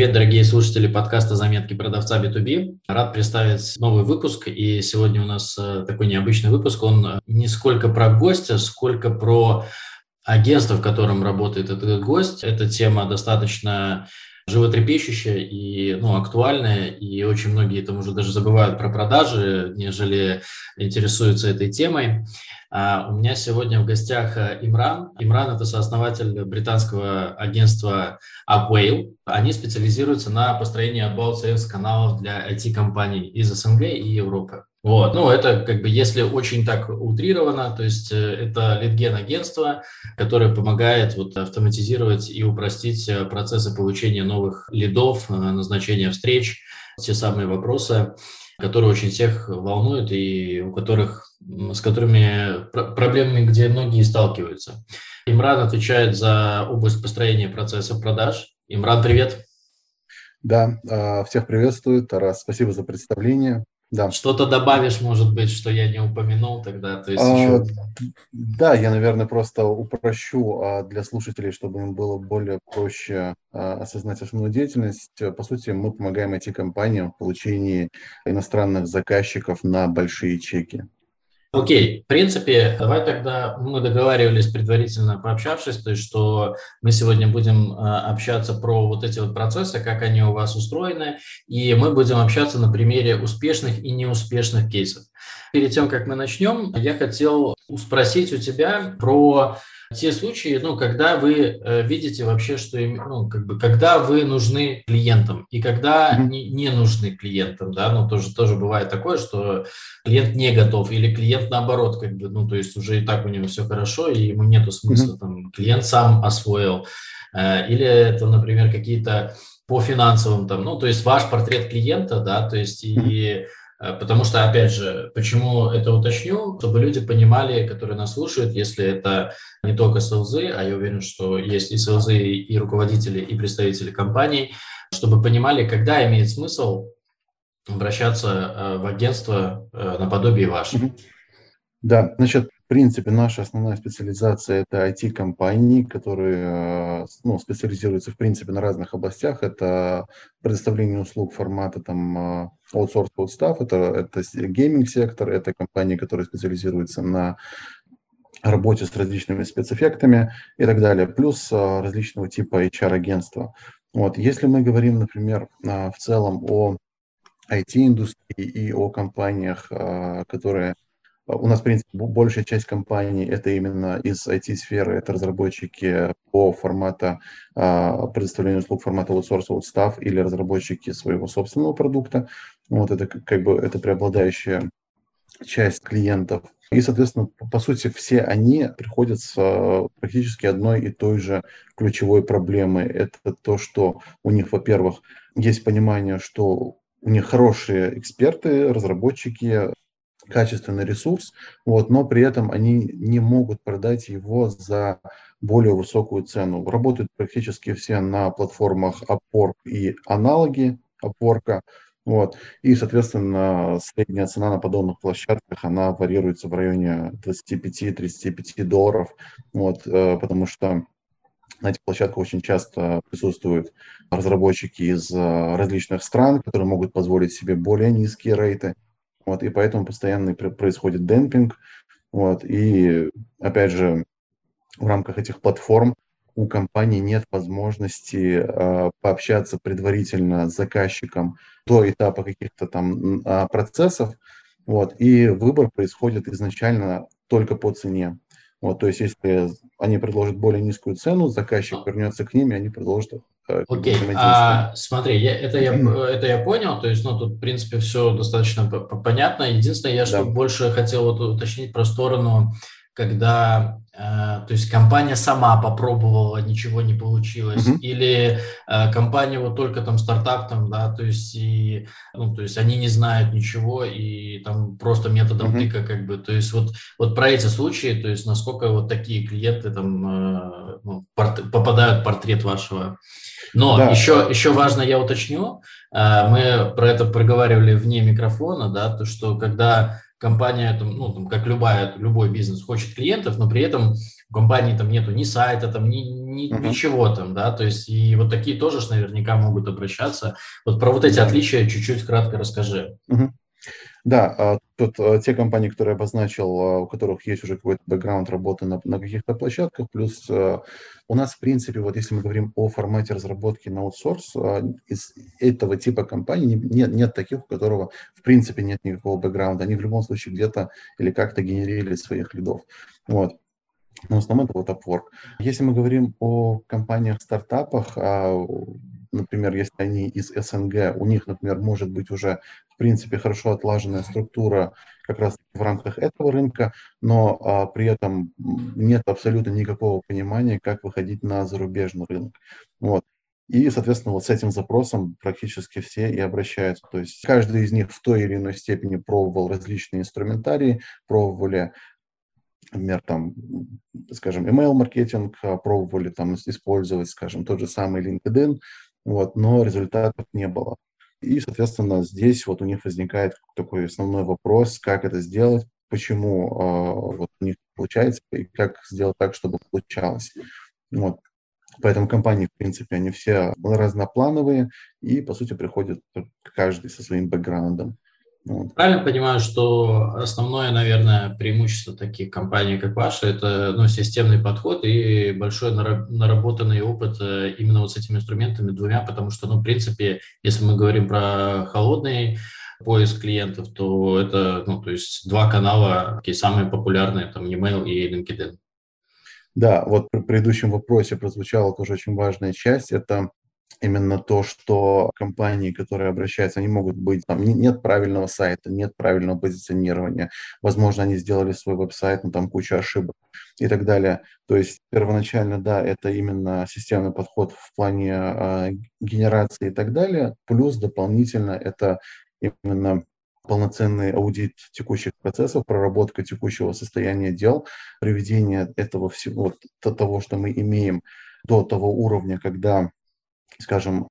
Привет, дорогие слушатели подкаста «Заметки продавца B2B». Рад представить новый выпуск, и сегодня у нас э, такой необычный выпуск. Он э, не сколько про гостя, сколько про агентство, в котором работает этот гость. Эта тема достаточно животрепещущая и ну, актуальная, и очень многие там уже даже забывают про продажи, нежели интересуются этой темой. А у меня сегодня в гостях э, Имран. Имран – это сооснователь британского агентства Upwhale. Они специализируются на построении outbound sales каналов для IT-компаний из СНГ и Европы. Вот, ну это как бы если очень так утрировано, то есть э, это литген агентство, которое помогает вот автоматизировать и упростить э, процессы получения новых лидов, назначения встреч, те самые вопросы, которые очень всех волнуют и у которых с которыми проблемами, где многие сталкиваются. Имран отвечает за область построения процесса продаж. Имран, привет. Да, а, всех приветствую. Тарас, спасибо за представление. Да. Что-то добавишь, может быть, что я не упомянул тогда? То есть а, еще... Да, я, наверное, просто упрощу а, для слушателей, чтобы им было более проще а, осознать основную деятельность. По сути, мы помогаем IT-компаниям в получении иностранных заказчиков на большие чеки. Окей, в принципе, давай тогда мы договаривались предварительно пообщавшись, то есть что мы сегодня будем э, общаться про вот эти вот процессы, как они у вас устроены, и мы будем общаться на примере успешных и неуспешных кейсов. Перед тем, как мы начнем, я хотел спросить у тебя про те случаи, ну, когда вы э, видите вообще, что, ну, как бы, когда вы нужны клиентам и когда mm-hmm. не, не нужны клиентам, да, ну, тоже, тоже бывает такое, что клиент не готов или клиент наоборот, как бы, ну, то есть уже и так у него все хорошо, и ему нету смысла, mm-hmm. там, клиент сам освоил, э, или это, например, какие-то по финансовым, там, ну, то есть ваш портрет клиента, да, то есть mm-hmm. и потому что, опять же, почему это уточню, чтобы люди понимали, которые нас слушают, если это не только селзы, а я уверен, что есть и селзы, и руководители, и представители компаний, чтобы понимали, когда имеет смысл обращаться э, в агентство э, наподобие ваше. Да, значит, принципе, наша основная специализация – это IT-компании, которые ну, специализируются, в принципе, на разных областях. Это предоставление услуг формата там outsource code staff, это, это гейминг-сектор, это компании, которые специализируются на работе с различными спецэффектами и так далее, плюс различного типа HR-агентства. Вот. Если мы говорим, например, в целом о IT-индустрии и о компаниях, которые у нас, в принципе, большая часть компаний это именно из IT-сферы, это разработчики по формату а, предоставления услуг формата outsourced staff или разработчики своего собственного продукта. Вот это как бы это преобладающая часть клиентов. И, соответственно, по сути, все они приходят с практически одной и той же ключевой проблемой. Это то, что у них, во-первых, есть понимание, что у них хорошие эксперты, разработчики, качественный ресурс, вот, но при этом они не могут продать его за более высокую цену. Работают практически все на платформах Upwork и аналоги Upwork. Вот. И, соответственно, средняя цена на подобных площадках, она варьируется в районе 25-35 долларов, вот, э, потому что на этих площадках очень часто присутствуют разработчики из э, различных стран, которые могут позволить себе более низкие рейты. Вот, и поэтому постоянно происходит демпинг. Вот, и опять же, в рамках этих платформ у компании нет возможности э, пообщаться предварительно с заказчиком до этапа каких-то там э, процессов. Вот, и выбор происходит изначально только по цене. Вот, то есть, если они предложат более низкую цену, заказчик вернется к ним, и они предложат Э, Окей, okay. а, смотри, я, это, я, это я понял, то есть, ну, тут, в принципе, все достаточно понятно. Единственное, я да. что больше хотел вот уточнить про сторону, когда, э, то есть, компания сама попробовала, ничего не получилось, mm-hmm. или э, компания вот только там стартап, там, да, то есть, и, ну, то есть, они не знают ничего, и там просто методом mm-hmm. тыка, как бы, то есть, вот, вот про эти случаи, то есть, насколько вот такие клиенты там э, ну, порт, попадают в портрет вашего но да. еще, еще важно, я уточню, э, мы про это проговаривали вне микрофона, да, то, что когда компания, ну, там, как любая, любой бизнес, хочет клиентов, но при этом у компании там нету ни сайта, там, ни, ни, uh-huh. ничего там, да, то есть и вот такие тоже наверняка могут обращаться. Вот про вот эти отличия чуть-чуть кратко расскажи. Uh-huh. Да, а, тут а, те компании, которые я обозначил, а, у которых есть уже какой-то бэкграунд работы на, на каких-то площадках, плюс у нас, в принципе, вот если мы говорим о формате разработки на аутсорс, из этого типа компаний нет, нет таких, у которого, в принципе, нет никакого бэкграунда. Они в любом случае где-то или как-то генерили своих лидов. Вот. Но в основном это вот Upwork. Если мы говорим о компаниях-стартапах, например, если они из СНГ, у них, например, может быть уже принципе, хорошо отлаженная структура как раз в рамках этого рынка, но а, при этом нет абсолютно никакого понимания, как выходить на зарубежный рынок. Вот. И, соответственно, вот с этим запросом практически все и обращаются. То есть каждый из них в той или иной степени пробовал различные инструментарии, пробовали например, там, скажем, email-маркетинг, а, пробовали там использовать, скажем, тот же самый LinkedIn, вот, но результатов не было. И, соответственно, здесь вот у них возникает такой основной вопрос, как это сделать, почему э, вот у них получается и как сделать так, чтобы получалось. Вот. Поэтому компании, в принципе, они все разноплановые и, по сути, приходят каждый со своим бэкграундом. Вот. Правильно понимаю, что основное, наверное, преимущество таких компаний, как ваша, это ну, системный подход и большой наработанный опыт э, именно вот с этими инструментами двумя, потому что, ну, в принципе, если мы говорим про холодный поиск клиентов, то это, ну, то есть два канала, такие самые популярные, там, e-mail и LinkedIn. Да, вот в предыдущем вопросе прозвучала тоже очень важная часть, это именно то, что компании, которые обращаются, они могут быть, там нет правильного сайта, нет правильного позиционирования, возможно, они сделали свой веб-сайт, но там куча ошибок и так далее. То есть первоначально, да, это именно системный подход в плане э, генерации и так далее, плюс дополнительно это именно полноценный аудит текущих процессов, проработка текущего состояния дел, приведение этого всего, того, что мы имеем до того уровня, когда скажем,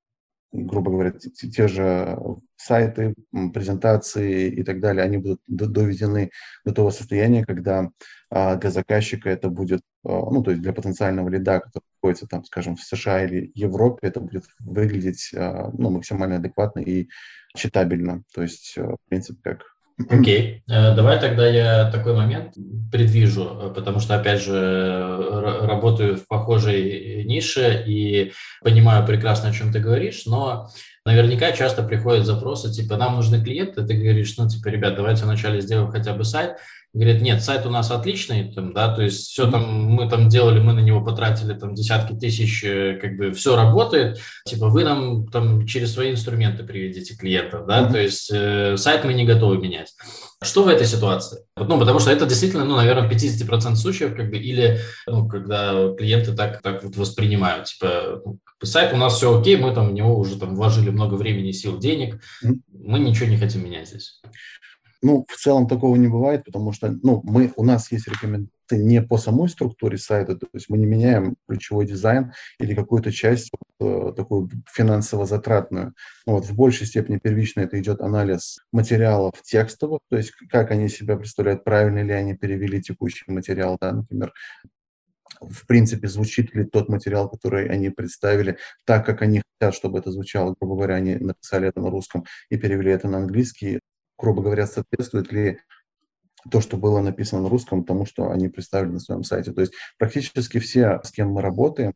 грубо говоря, те же сайты, презентации и так далее, они будут доведены до того состояния, когда а, для заказчика это будет, а, ну, то есть для потенциального лида, который находится там, скажем, в США или Европе, это будет выглядеть а, ну, максимально адекватно и читабельно. То есть, в принципе, как Окей, okay. Э, давай тогда я такой момент предвижу, э, потому что, опять же, работаю в похожей нише и понимаю прекрасно, о чем ты говоришь, но наверняка часто приходят запросы, типа, нам нужны клиенты, ты говоришь, ну, типа, ребят, давайте вначале сделаем хотя бы сайт, говорит, нет, сайт у нас отличный, там, да, то есть все там, мы там делали, мы на него потратили там десятки тысяч, э, как бы все работает, типа вы нам там через свои инструменты приведите клиентов, да, mm-hmm. то есть э, сайт мы не готовы менять. Что в этой ситуации? Ну, потому что это действительно, ну, наверное, в 50% случаев, как бы, или, ну, когда клиенты так, так вот воспринимают, типа, ну, сайт у нас все окей, мы там в него уже там вложили много времени, сил, денег, mm-hmm. мы ничего не хотим менять здесь. Ну, в целом такого не бывает, потому что ну, мы, у нас есть рекомендации не по самой структуре сайта, то есть мы не меняем ключевой дизайн или какую-то часть вот, э, такую финансово затратную. Вот, в большей степени первично это идет анализ материалов текстовых, то есть как они себя представляют, правильно ли они перевели текущий материал, да, например, в принципе, звучит ли тот материал, который они представили, так, как они хотят, чтобы это звучало. Грубо говоря, они написали это на русском и перевели это на английский грубо говоря, соответствует ли то, что было написано на русском, тому, что они представили на своем сайте. То есть практически все, с кем мы работаем,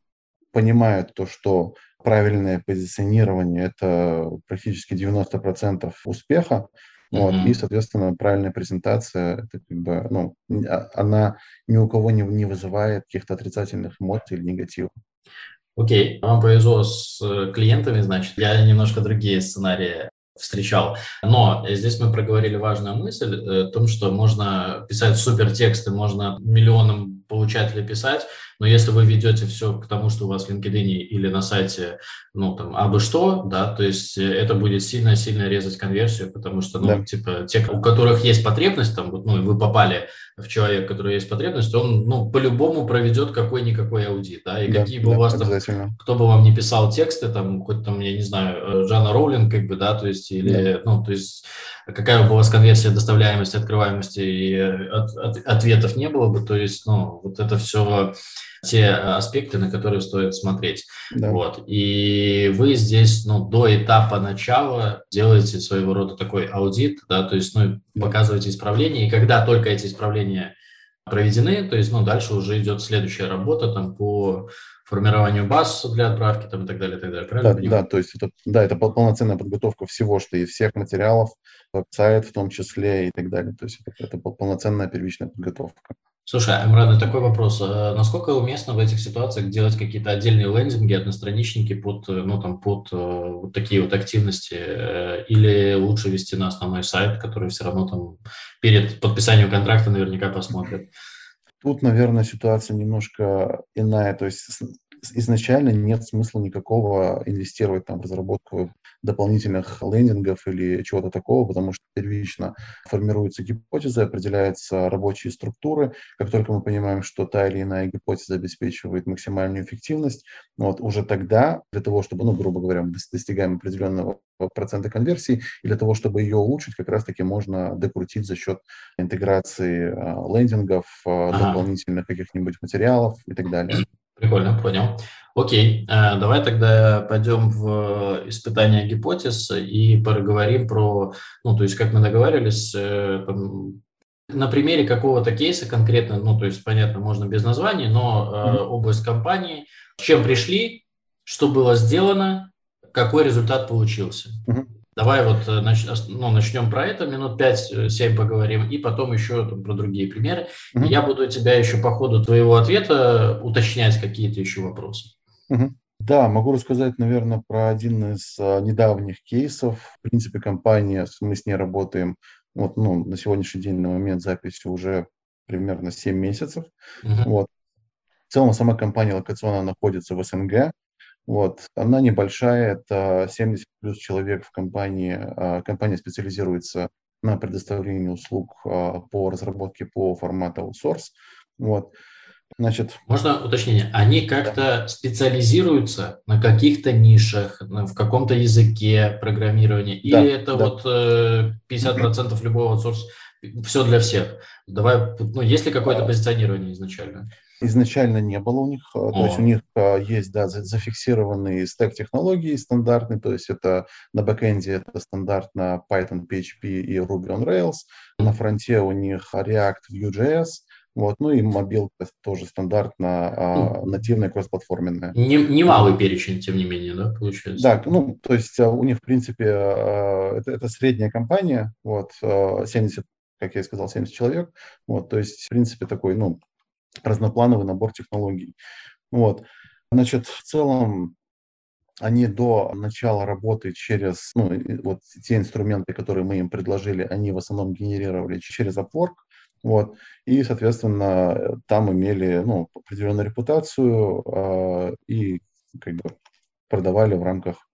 понимают то, что правильное позиционирование – это практически 90% успеха, mm-hmm. вот, и, соответственно, правильная презентация, это как бы, ну, а, она ни у кого не, не вызывает каких-то отрицательных эмоций или негатива. Окей, okay. вам повезло с э, клиентами, значит, я немножко другие сценарии встречал. Но здесь мы проговорили важную мысль э, о том, что можно писать супер тексты, можно миллионам получателей писать, Но если вы ведете все к тому, что у вас в LinkedIn или на сайте, ну, там, абы что, да, то есть э, это будет сильно-сильно резать конверсию, потому что, ну, да. типа, те, у которых есть потребность, там, ну, вы попали в человека, у которого есть потребность, он, ну, по-любому проведет какой-никакой аудит, да, и да, какие бы да, у вас там, кто бы вам не писал тексты, там, хоть там, я не знаю, Жанна Роулинг, как бы, да, то есть, или, да. ну, то есть, какая бы у вас конверсия, доставляемости, открываемости и от, от, ответов не было бы, то есть, ну, вот это все те аспекты, на которые стоит смотреть. Да. Вот. И вы здесь, ну, до этапа начала делаете своего рода такой аудит, да, то есть, ну, показываете исправления, и когда только эти исправления проведены, то есть, ну, дальше уже идет следующая работа там по формированию баз для отправки там, и так далее, и так далее. Правильно да, да, то есть это, да, это полноценная подготовка всего, что из всех материалов, веб-сайт в том числе и так далее. То есть это, это полноценная первичная подготовка. Слушай, Амрад, такой вопрос. А насколько уместно в этих ситуациях делать какие-то отдельные лендинги, одностраничники под, ну, там, под э, вот такие вот активности? Э, или лучше вести на основной сайт, который все равно там перед подписанием контракта наверняка посмотрят? Тут, наверное, ситуация немножко иная. То есть изначально нет смысла никакого инвестировать там, в разработку дополнительных лендингов или чего-то такого, потому что первично формируются гипотезы, определяются рабочие структуры. Как только мы понимаем, что та или иная гипотеза обеспечивает максимальную эффективность, вот, уже тогда для того, чтобы, ну, грубо говоря, мы достигаем определенного процента конверсии, и для того, чтобы ее улучшить, как раз-таки можно докрутить за счет интеграции э, лендингов, э, ага. дополнительных каких-нибудь материалов и так далее. Прикольно, понял. Окей, э, давай тогда пойдем в испытание гипотез и поговорим про, ну, то есть, как мы договаривались, э, там, на примере какого-то кейса конкретно, ну, то есть, понятно, можно без названий, но mm-hmm. область компании, с чем пришли, что было сделано, какой результат получился. Mm-hmm. Давай вот э, нач, ну, начнем про это, минут 5-7 поговорим, и потом еще там, про другие примеры. Mm-hmm. Я буду тебя еще по ходу твоего ответа уточнять какие-то еще вопросы. Mm-hmm. Да, могу рассказать, наверное, про один из недавних кейсов. В принципе, компания, мы с ней работаем вот, ну, на сегодняшний день, на момент записи уже примерно 7 месяцев. Mm-hmm. Вот. В целом, сама компания локационно находится в СНГ, вот. Она небольшая, это 70 плюс человек в компании. А, компания специализируется на предоставлении услуг а, по разработке по формату outsource. Вот. Значит, Можно уточнение? Они как-то да. специализируются на каких-то нишах, в каком-то языке программирования? Или да, это да. вот 50% э, любого аутсорса, все для всех? Давай, ну, есть ли какое-то позиционирование изначально? Изначально не было у них. О. То есть у них а, есть да, зафиксированный стек технологий стандартный, то есть это на бэкэнде это стандартно Python, PHP и Ruby on Rails. На фронте у них React, Vue.js. Вот, ну и мобилка тоже стандартно а, нативная кроссплатформенная. Не, немалый перечень, тем не менее, да, получается? Да, ну, то есть а, у них, в принципе, это, это средняя компания, вот, 70, как я и сказал, 70 человек, вот, то есть, в принципе, такой, ну, разноплановый набор технологий. Вот. Значит, в целом они до начала работы через, ну, вот те инструменты, которые мы им предложили, они в основном генерировали через Upwork, вот, и, соответственно, там имели, ну, определенную репутацию э, и как бы продавали в рамках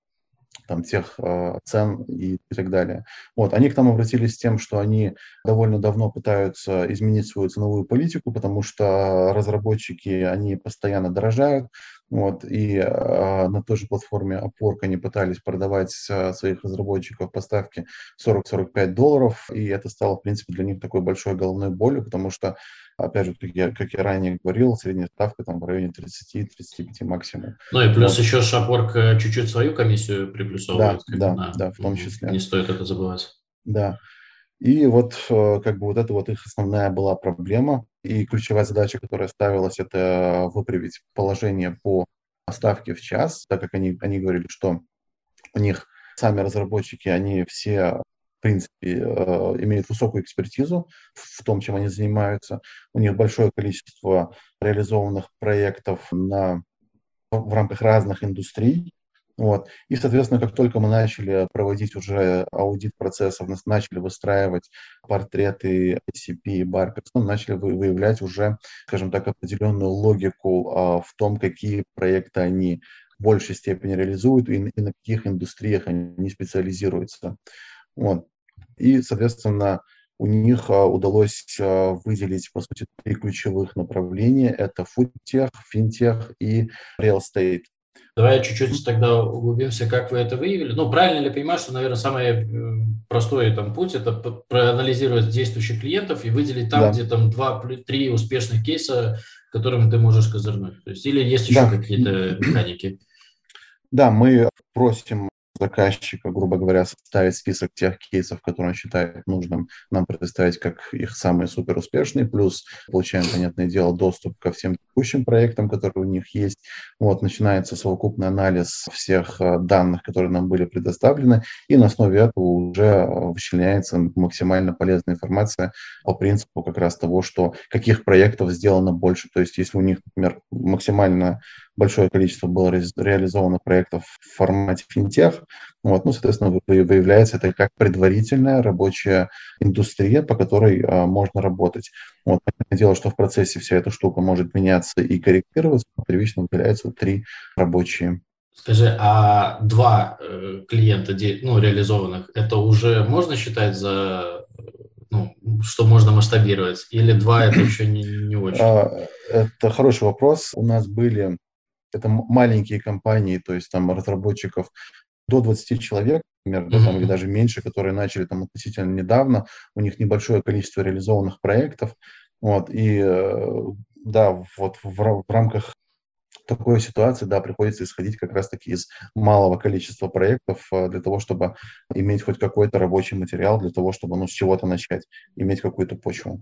там, тех э, цен и, и так далее. Вот, они к нам обратились с тем, что они довольно давно пытаются изменить свою ценовую политику, потому что разработчики, они постоянно дорожают, вот, и э, на той же платформе Upwork они пытались продавать э, своих разработчиков поставки 40-45 долларов, и это стало, в принципе, для них такой большой головной болью, потому что Опять же, как я, как я ранее говорил, средняя ставка там в районе 30-35 максимум. Ну и плюс вот. еще Шапорг э, чуть-чуть свою комиссию приплюсовывает. Да, да, да, в том числе. Не стоит это забывать. Да. И вот э, как бы вот это вот их основная была проблема. И ключевая задача, которая ставилась, это выправить положение по ставке в час, так как они, они говорили, что у них сами разработчики, они все в принципе, э, имеют высокую экспертизу в том, чем они занимаются. У них большое количество реализованных проектов на, в рамках разных индустрий. Вот. И, соответственно, как только мы начали проводить уже аудит процессов, начали выстраивать портреты ICP и Barcode, мы начали выявлять уже, скажем так, определенную логику а, в том, какие проекты они в большей степени реализуют и, и на каких индустриях они специализируются. Вот. И, соответственно, у них а, удалось а, выделить, по сути, три ключевых направления. Это фудтех, финтех и estate. Давай чуть-чуть тогда углубимся, как вы это выявили. Ну, правильно ли понимаю, что, наверное, самый э, простой там путь – это проанализировать действующих клиентов и выделить там, да. где там два-три успешных кейса, которым ты можешь козырнуть? То есть, или есть еще да. какие-то механики? Да, мы просим заказчика, грубо говоря, составить список тех кейсов, которые он считает нужным нам предоставить как их самые супер успешные, плюс получаем, понятное дело, доступ ко всем текущим проектам, которые у них есть. Вот, начинается совокупный анализ всех э, данных, которые нам были предоставлены, и на основе этого уже э, вычленяется максимально полезная информация по принципу как раз того, что каких проектов сделано больше. То есть если у них, например, максимально большое количество было ре реализовано проектов в формате финтех, вот, ну, соответственно, выявляется это как предварительная рабочая индустрия, по которой а, можно работать. Вот, дело, что в процессе вся эта штука может меняться и корректироваться, первично выделяются три рабочие Скажи, а два э, клиента ну, реализованных, это уже можно считать за, ну, что можно масштабировать? Или два это еще не, не очень? А, это хороший вопрос. У нас были это маленькие компании, то есть там разработчиков до 20 человек, например, да, там, или даже меньше, которые начали там относительно недавно, у них небольшое количество реализованных проектов, вот, и э, да, вот в, в рамках такой ситуации, да, приходится исходить как раз-таки из малого количества проектов э, для того, чтобы иметь хоть какой-то рабочий материал, для того, чтобы, ну, с чего-то начать, иметь какую-то почву.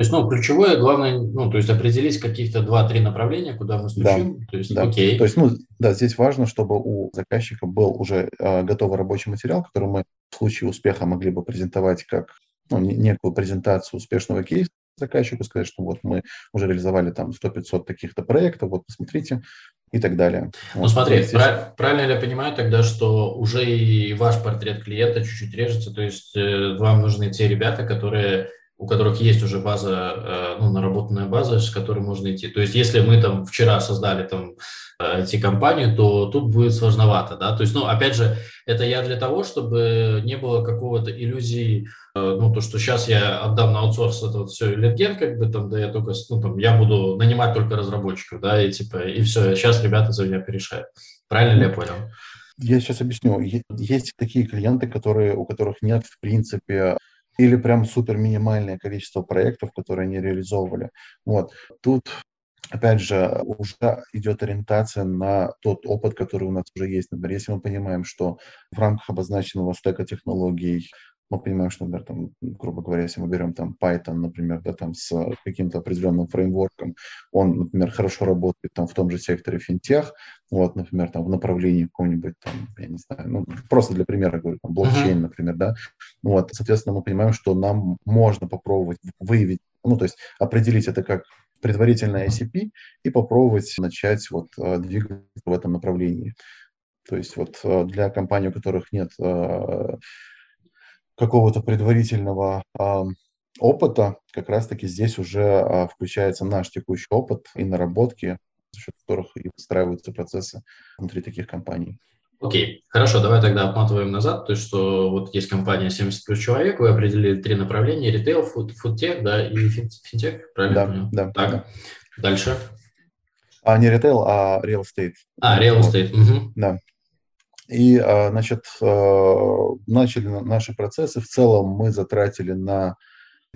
То есть, ну, ключевое, главное, ну, то есть определить каких-то два-три направления, куда мы стучим. Да, то есть, да. окей. То есть, ну, да, здесь важно, чтобы у заказчика был уже э, готовый рабочий материал, который мы в случае успеха могли бы презентовать как ну, некую презентацию успешного кейса заказчику, сказать, что вот мы уже реализовали там 100-500 таких-то проектов, вот посмотрите, и так далее. Ну вот, смотри, здесь... прав, правильно ли я понимаю тогда, что уже и ваш портрет клиента чуть-чуть режется, то есть э, вам нужны те ребята, которые у которых есть уже база, э, ну, наработанная база, с которой можно идти. То есть, если мы там вчера создали там IT-компанию, то тут будет сложновато, да, то есть, ну, опять же, это я для того, чтобы не было какого-то иллюзии, э, ну, то, что сейчас я отдам на аутсорс это вот все литген, как бы там, да, я только, ну, там, я буду нанимать только разработчиков, да, и типа, и все, сейчас ребята за меня порешают. Правильно ли я понял? Я сейчас объясню. Есть такие клиенты, которые, у которых нет, в принципе, или прям супер минимальное количество проектов, которые они реализовывали. Вот. Тут опять же, уже идет ориентация на тот опыт, который у нас уже есть. Например, если мы понимаем, что в рамках обозначенного стека технологий мы понимаем, что, например, там, грубо говоря, если мы берем там Python, например, да, там с каким-то определенным фреймворком, он, например, хорошо работает там в том же секторе финтех, вот, например, там в направлении какого-нибудь там, я не знаю, ну, просто для примера говорю, там, блокчейн, uh-huh. например, да, вот, соответственно, мы понимаем, что нам можно попробовать выявить, ну, то есть определить это как предварительное ICP и попробовать начать вот э, двигаться в этом направлении. То есть вот э, для компаний, у которых нет э, какого-то предварительного опыта, как раз-таки здесь уже э, включается наш текущий опыт и наработки, за счет которых и выстраиваются процессы внутри таких компаний. Окей, хорошо, давай тогда отматываем назад, то есть что вот есть компания 70 плюс человек, вы определили три направления, ритейл, фуд, фудтех, да, и финтех, правильно да? Да, так, да. дальше. А не ритейл, а real estate. А, real estate, вот. угу. Да. И, а, значит, а, начали наши процессы. В целом мы затратили на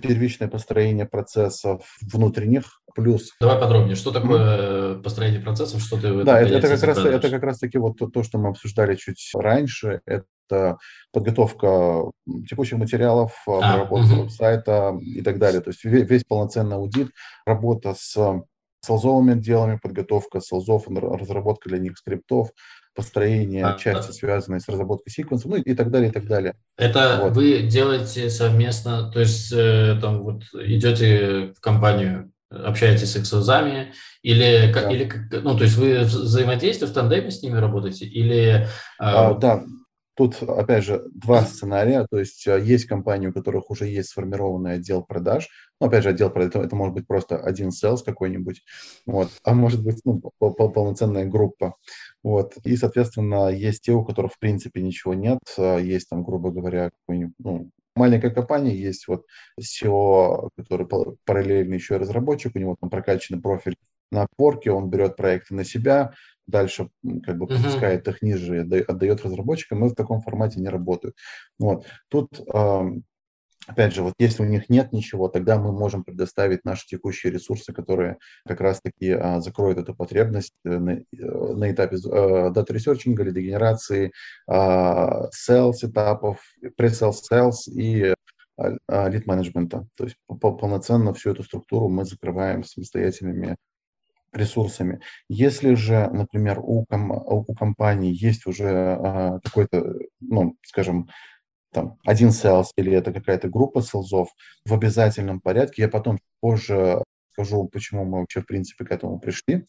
первичное построение процессов внутренних, плюс... Давай подробнее, что такое построение процессов, что ты в Да, это, это, как раз, это как раз таки вот то, то, что мы обсуждали чуть раньше, это подготовка текущих материалов, а, проработка угу. сайта и так далее. То есть весь, весь полноценный аудит, работа с солзовыми отделами, подготовка солзов, разработка для них скриптов, построение а, части, да. связанной с разработкой секвенса, ну и так далее, и так далее. Это вот. вы делаете совместно, то есть э, там вот идете в компанию, общаетесь с эксозами, или, да. или ну, то есть вы взаимодействуете в тандеме с ними работаете, или... А, а, да, Тут, опять же, два сценария. То есть э, есть компании, у которых уже есть сформированный отдел продаж. Ну, опять же, отдел продаж, это, это может быть просто один sales какой-нибудь, вот, а может быть ну, полноценная группа. Вот. И, соответственно, есть те, у которых, в принципе, ничего нет. Э, есть там, грубо говоря, ну, маленькая компания, есть вот CEO, который параллельно еще и разработчик, у него там прокачанный профиль на Upwork е, он берет проекты на себя, дальше как бы пропускает их ниже, отдает разработчикам, мы в таком формате не работают. Вот. Тут, опять же, вот если у них нет ничего, тогда мы можем предоставить наши текущие ресурсы, которые как раз-таки а, закроют эту потребность э, на, э, на этапе data researching а, лидогенерации, а, sales этапов, pre-sales sales и лид-менеджмента. То есть полноценно всю эту структуру мы закрываем самостоятельными ресурсами. Если же, например, у, ком, у компании есть уже а, какой-то, ну, скажем, там, один sales или это какая-то группа селзов в обязательном порядке, я потом позже скажу, почему мы вообще, в принципе, к этому пришли,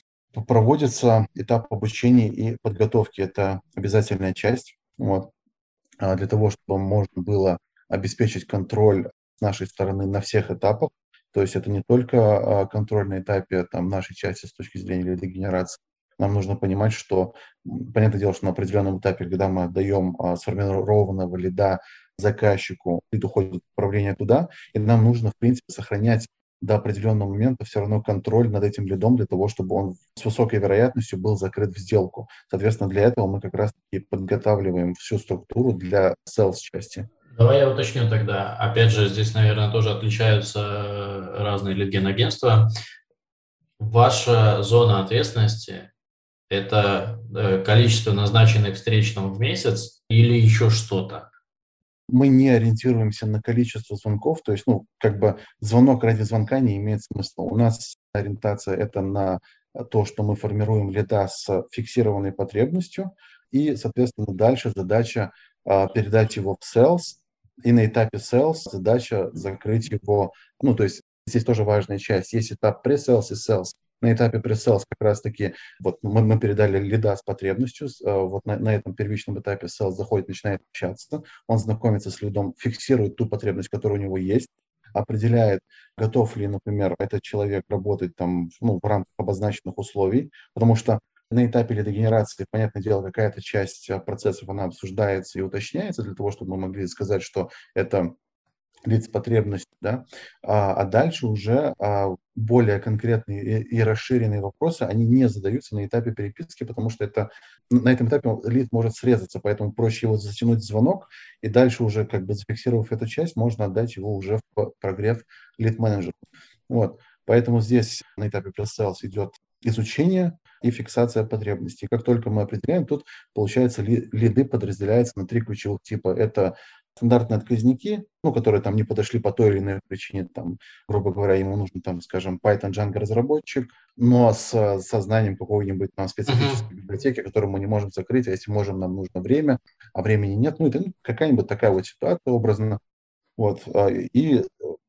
проводится этап обучения и подготовки. Это обязательная часть. Вот, а для того, чтобы можно было обеспечить контроль с нашей стороны на всех этапах, то есть это не только а, контроль на этапе там, нашей части с точки зрения лидогенерации. Нам нужно понимать, что, понятное дело, что на определенном этапе, когда мы отдаем а, сформированного лида заказчику, лид уходит управление туда, и нам нужно, в принципе, сохранять до определенного момента все равно контроль над этим лидом для того, чтобы он с высокой вероятностью был закрыт в сделку. Соответственно, для этого мы как раз-таки подготавливаем всю структуру для sales части. Давай я уточню тогда. Опять же, здесь, наверное, тоже отличаются разные литген-агентства. Ваша зона ответственности – это э, количество назначенных встреч там в месяц или еще что-то? Мы не ориентируемся на количество звонков, то есть, ну, как бы звонок ради звонка не имеет смысла. У нас ориентация – это на то, что мы формируем лида с фиксированной потребностью, и, соответственно, дальше задача а, передать его в sales, и на этапе sales задача закрыть его, ну, то есть здесь тоже важная часть. Есть этап pre-sales и sales. На этапе pre-sales как раз-таки вот мы, мы передали лида с потребностью, э, вот на, на этом первичном этапе sales заходит, начинает общаться, он знакомится с лидом, фиксирует ту потребность, которая у него есть, определяет, готов ли, например, этот человек работать там, ну, в рамках обозначенных условий, потому что на этапе лидогенерации, понятное дело, какая-то часть а, процессов, она обсуждается и уточняется для того, чтобы мы могли сказать, что это лиц потребность, да, а, а дальше уже а, более конкретные и, и расширенные вопросы, они не задаются на этапе переписки, потому что это на этом этапе лид может срезаться, поэтому проще его затянуть в звонок, и дальше уже как бы зафиксировав эту часть, можно отдать его уже в прогрев лид-менеджеру. Вот. Поэтому здесь на этапе pre-sales идет изучение и фиксация потребностей. Как только мы определяем, тут, получается, лиды подразделяются на три ключевых типа. Это стандартные отказники, ну, которые там не подошли по той или иной причине, там, грубо говоря, ему нужен, там, скажем, Python Django разработчик, но с сознанием какой-нибудь там специфической uh-huh. библиотеки, которую мы не можем закрыть, а если можем, нам нужно время, а времени нет, ну, это ну, какая-нибудь такая вот ситуация образно. Вот, а, и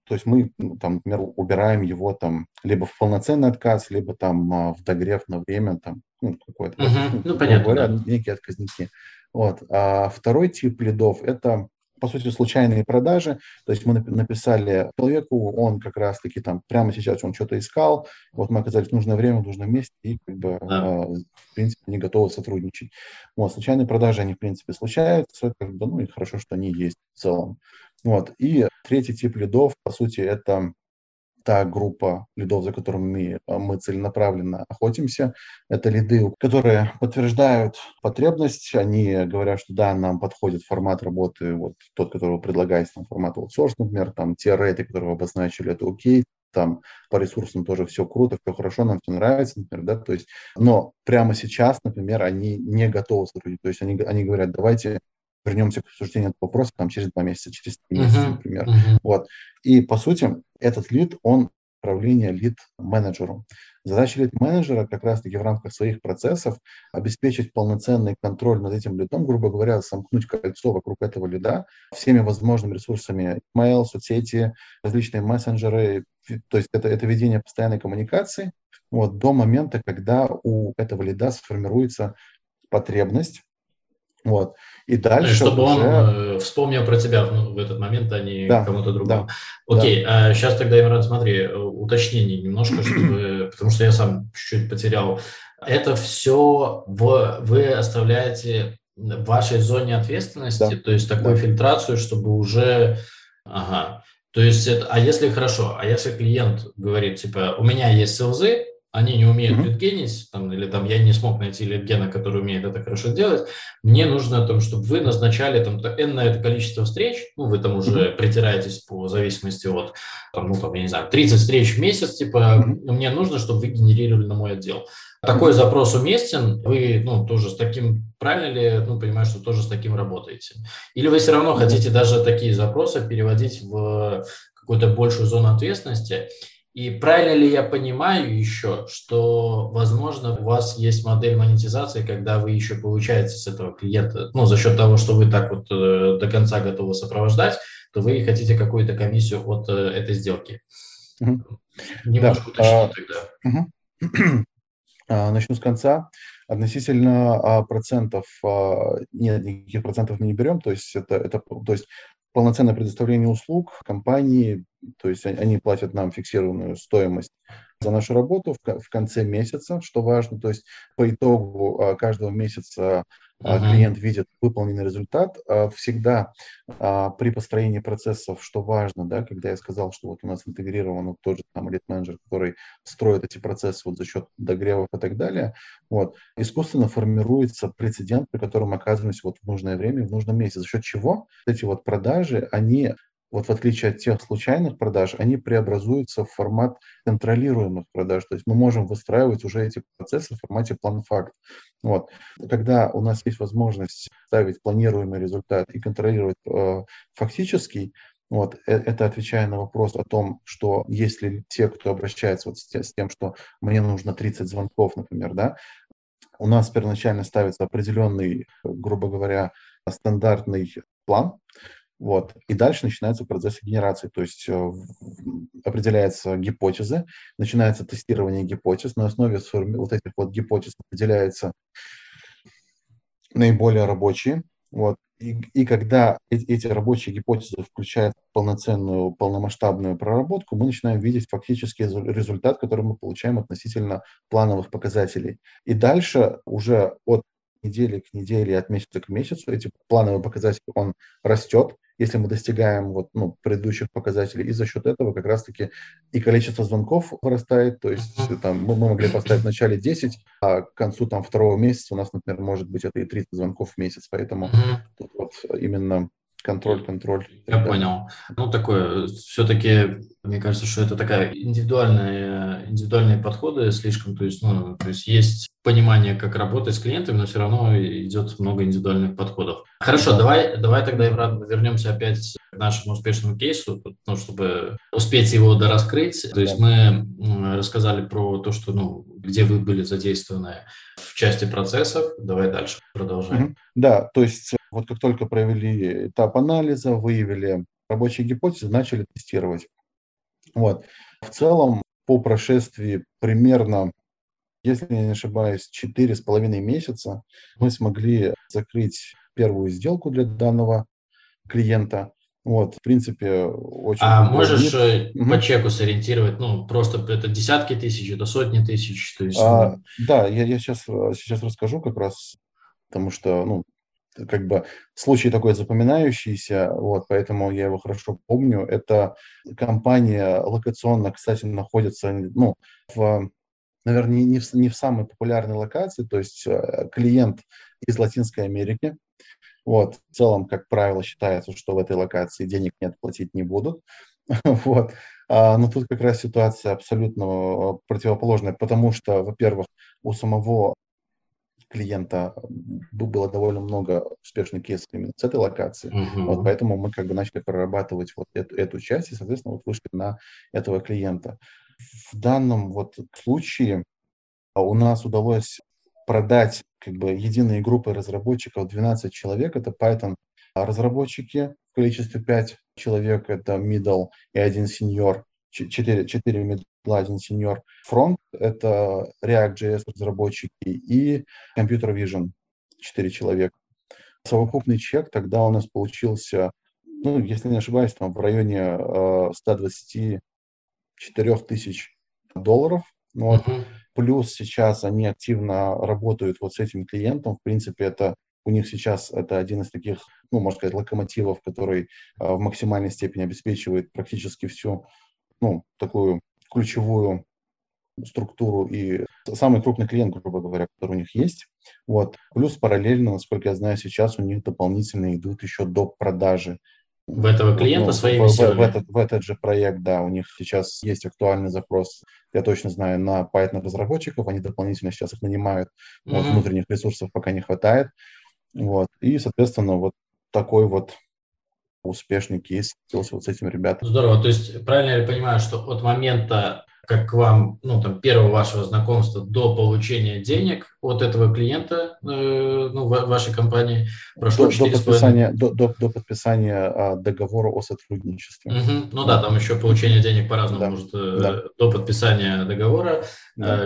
то есть мы, ну, там, например, убираем его там либо в полноценный отказ, либо там а, в догрев на время, там, ну, какой-то, uh-huh. ну, понятно, говоря, да. некие отказники. Вот. А второй тип лидов – это по сути, случайные продажи. То есть мы написали человеку, он как раз-таки там прямо сейчас он что-то искал, вот мы оказались в нужное время, в нужном месте, и как бы, да. э, в принципе, не готовы сотрудничать. Вот, случайные продажи, они, в принципе, случаются, как бы, ну и хорошо, что они есть в целом. Вот. И третий тип лидов, по сути, это та группа лидов, за которыми мы, мы целенаправленно охотимся. Это лиды, которые подтверждают потребность. Они говорят, что да, нам подходит формат работы, вот тот, который вы там, формат аутсорс, например, там те рейты, которые вы обозначили, это окей, там по ресурсам тоже все круто, все хорошо, нам все нравится, например, да, то есть, но прямо сейчас, например, они не готовы сотрудничать, то есть они, они говорят, давайте вернемся к обсуждению этого вопроса там через два месяца, через три месяца, uh-huh, например. Uh-huh. Вот. И, по сути, этот лид, он управления лид-менеджеру. Задача лид-менеджера как раз-таки в рамках своих процессов обеспечить полноценный контроль над этим лидом, грубо говоря, сомкнуть кольцо вокруг этого лида всеми возможными ресурсами email, соцсети, различные мессенджеры, то есть это, это ведение постоянной коммуникации вот, до момента, когда у этого лида сформируется потребность вот. И дальше Чтобы уже... он э, вспомнил про тебя в, в этот момент, а не да, кому-то другому. Да, Окей, да. а сейчас тогда, Имран, смотри, э, уточнение немножко, чтобы, потому что я сам чуть-чуть потерял. Это все в, вы оставляете в вашей зоне ответственности, да. то есть такую да. фильтрацию, чтобы уже... Ага. То есть, это, а если хорошо, а если клиент говорит, типа, у меня есть селзы, они не умеют mm-hmm. там, или там я не смог найти литгена, который умеет это хорошо делать, мне нужно, там, чтобы вы назначали там энное это количество встреч, ну, вы там уже mm-hmm. притираетесь по зависимости от, там, ну, там, я не знаю, 30 встреч в месяц, типа, mm-hmm. мне нужно, чтобы вы генерировали на мой отдел. Такой запрос уместен, вы, ну, тоже с таким, правильно ли, ну, понимаю, что тоже с таким работаете? Или вы все равно хотите даже такие запросы переводить в какую-то большую зону ответственности, и правильно ли я понимаю еще, что, возможно, у вас есть модель монетизации, когда вы еще получаете с этого клиента, ну, за счет того, что вы так вот э, до конца готовы сопровождать, то вы хотите какую-то комиссию от э, этой сделки. Угу. Немножко да. уточнить а, тогда. Угу. Начну с конца. Относительно а, процентов, а, нет, никаких процентов мы не берем, то есть это, это то есть полноценное предоставление услуг компании, то есть они платят нам фиксированную стоимость за нашу работу в конце месяца, что важно. То есть по итогу а, каждого месяца uh-huh. клиент видит выполненный результат. А, всегда при построении процессов, что важно, да, когда я сказал, что вот у нас интегрирован тот же там лид менеджер, который строит эти процессы вот за счет догревов и так далее, вот, искусственно формируется прецедент, при котором оказываемся вот в нужное время, в нужном месте. За счет чего эти вот продажи, они вот в отличие от тех случайных продаж, они преобразуются в формат контролируемых продаж. То есть мы можем выстраивать уже эти процессы в формате план-факт. Вот. Когда у нас есть возможность ставить планируемый результат и контролировать э, фактический, вот, э, это отвечая на вопрос о том, что если те, кто обращается вот с тем, что мне нужно 30 звонков, например, да, у нас первоначально ставится определенный, грубо говоря, стандартный план, вот. И дальше начинается процесс генерации, то есть э, определяются гипотезы, начинается тестирование гипотез, на основе вот этих вот гипотез определяются наиболее рабочие. Вот. И, и когда эти, рабочие гипотезы включают полноценную, полномасштабную проработку, мы начинаем видеть фактический результат, который мы получаем относительно плановых показателей. И дальше уже от недели к неделе, от месяца к месяцу эти плановые показатели, он растет, если мы достигаем вот, ну, предыдущих показателей. И за счет этого как раз-таки и количество звонков вырастает. То есть там, мы, мы могли поставить в начале 10, а к концу там, второго месяца у нас, например, может быть это и 30 звонков в месяц. Поэтому тут вот именно контроль, контроль. Я понял. Ну, такое, все-таки, мне кажется, что это такая индивидуальная, индивидуальные подходы слишком, то есть, ну, то есть есть понимание, как работать с клиентами, но все равно идет много индивидуальных подходов. Хорошо, да. давай, давай тогда, вернемся опять к нашему успешному кейсу, ну, чтобы успеть его дораскрыть. То есть да. мы рассказали про то, что, ну, где вы были задействованы в части процессов. Давай дальше продолжаем. Да, то есть вот как только провели этап анализа, выявили рабочие гипотезы, начали тестировать. Вот. В целом, по прошествии примерно, если я не ошибаюсь, четыре с половиной месяца мы смогли закрыть первую сделку для данного клиента. Вот, в принципе, очень... А можешь угу. по чеку сориентировать, ну, просто это десятки тысяч, это сотни тысяч, то есть... А, ну... Да, я, я сейчас, сейчас расскажу как раз, потому что, ну, как бы случай такой запоминающийся, вот, поэтому я его хорошо помню. Это компания локационно, кстати, находится, ну, в, наверное, не в, не в самой популярной локации, то есть э, клиент из Латинской Америки, вот, в целом, как правило, считается, что в этой локации денег нет, платить не будут, вот. А, но тут как раз ситуация абсолютно э, противоположная, потому что, во-первых, у самого клиента было довольно много успешных кейсов именно с этой локации. Uh-huh. Вот поэтому мы как бы начали прорабатывать вот эту, эту часть и, соответственно, вот вышли на этого клиента. в данном вот случае у нас удалось продать как бы единые группы разработчиков 12 человек. Это Python разработчики в количестве 5 человек, это middle и один senior, 4, 4 middle, один senior. Front — это React.js разработчики и Computer Vision 4 человека. Совокупный чек тогда у нас получился, ну, если не ошибаюсь, там в районе э, 124 тысяч долларов. Вот. Uh-huh. Плюс сейчас они активно работают вот с этим клиентом. В принципе, это у них сейчас это один из таких, ну, можно сказать, локомотивов, который э, в максимальной степени обеспечивает практически всю, ну, такую ключевую структуру и самый крупный клиент, грубо говоря, который у них есть. Вот. Плюс параллельно, насколько я знаю, сейчас у них дополнительно идут еще до продажи в этого клиента ну, своими в, силами? В, в, этот, в этот же проект, да, у них сейчас есть актуальный запрос, я точно знаю, на Python разработчиков, они дополнительно сейчас их нанимают, mm-hmm. вот, внутренних ресурсов пока не хватает, вот, и, соответственно, вот такой вот успешный кейс вот с этими ребятами. Здорово, то есть правильно я понимаю, что от момента как к вам, ну, там, первого вашего знакомства до получения денег от этого клиента, э, ну, в вашей компании прошло до, 4 до подписания, до, до, до подписания а, договора о сотрудничестве. Угу. Ну да, там еще получение денег по-разному да. может э, да. до подписания договора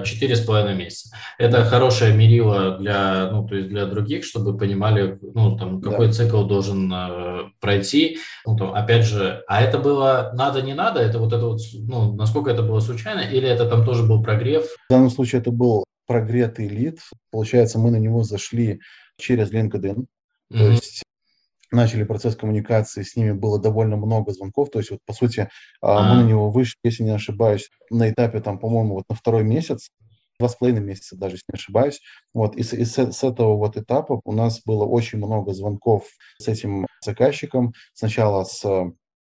четыре с половиной месяца. Это хорошее мерило для, ну, то есть для других, чтобы понимали, ну, там, какой да. цикл должен э, пройти. Ну, там, опять же, а это было надо, не надо, это вот это вот, ну, насколько это было случайно, или это там тоже был прогрев? В данном случае это был прогретый лид. Получается, мы на него зашли через LinkedIn. Mm-hmm. То есть начали процесс коммуникации, с ними было довольно много звонков, то есть вот по сути а. мы на него вышли, если не ошибаюсь, на этапе там, по-моему, вот на второй месяц, два с половиной месяца даже, если не ошибаюсь. Вот, и, с, и с, с этого вот этапа у нас было очень много звонков с этим заказчиком. Сначала с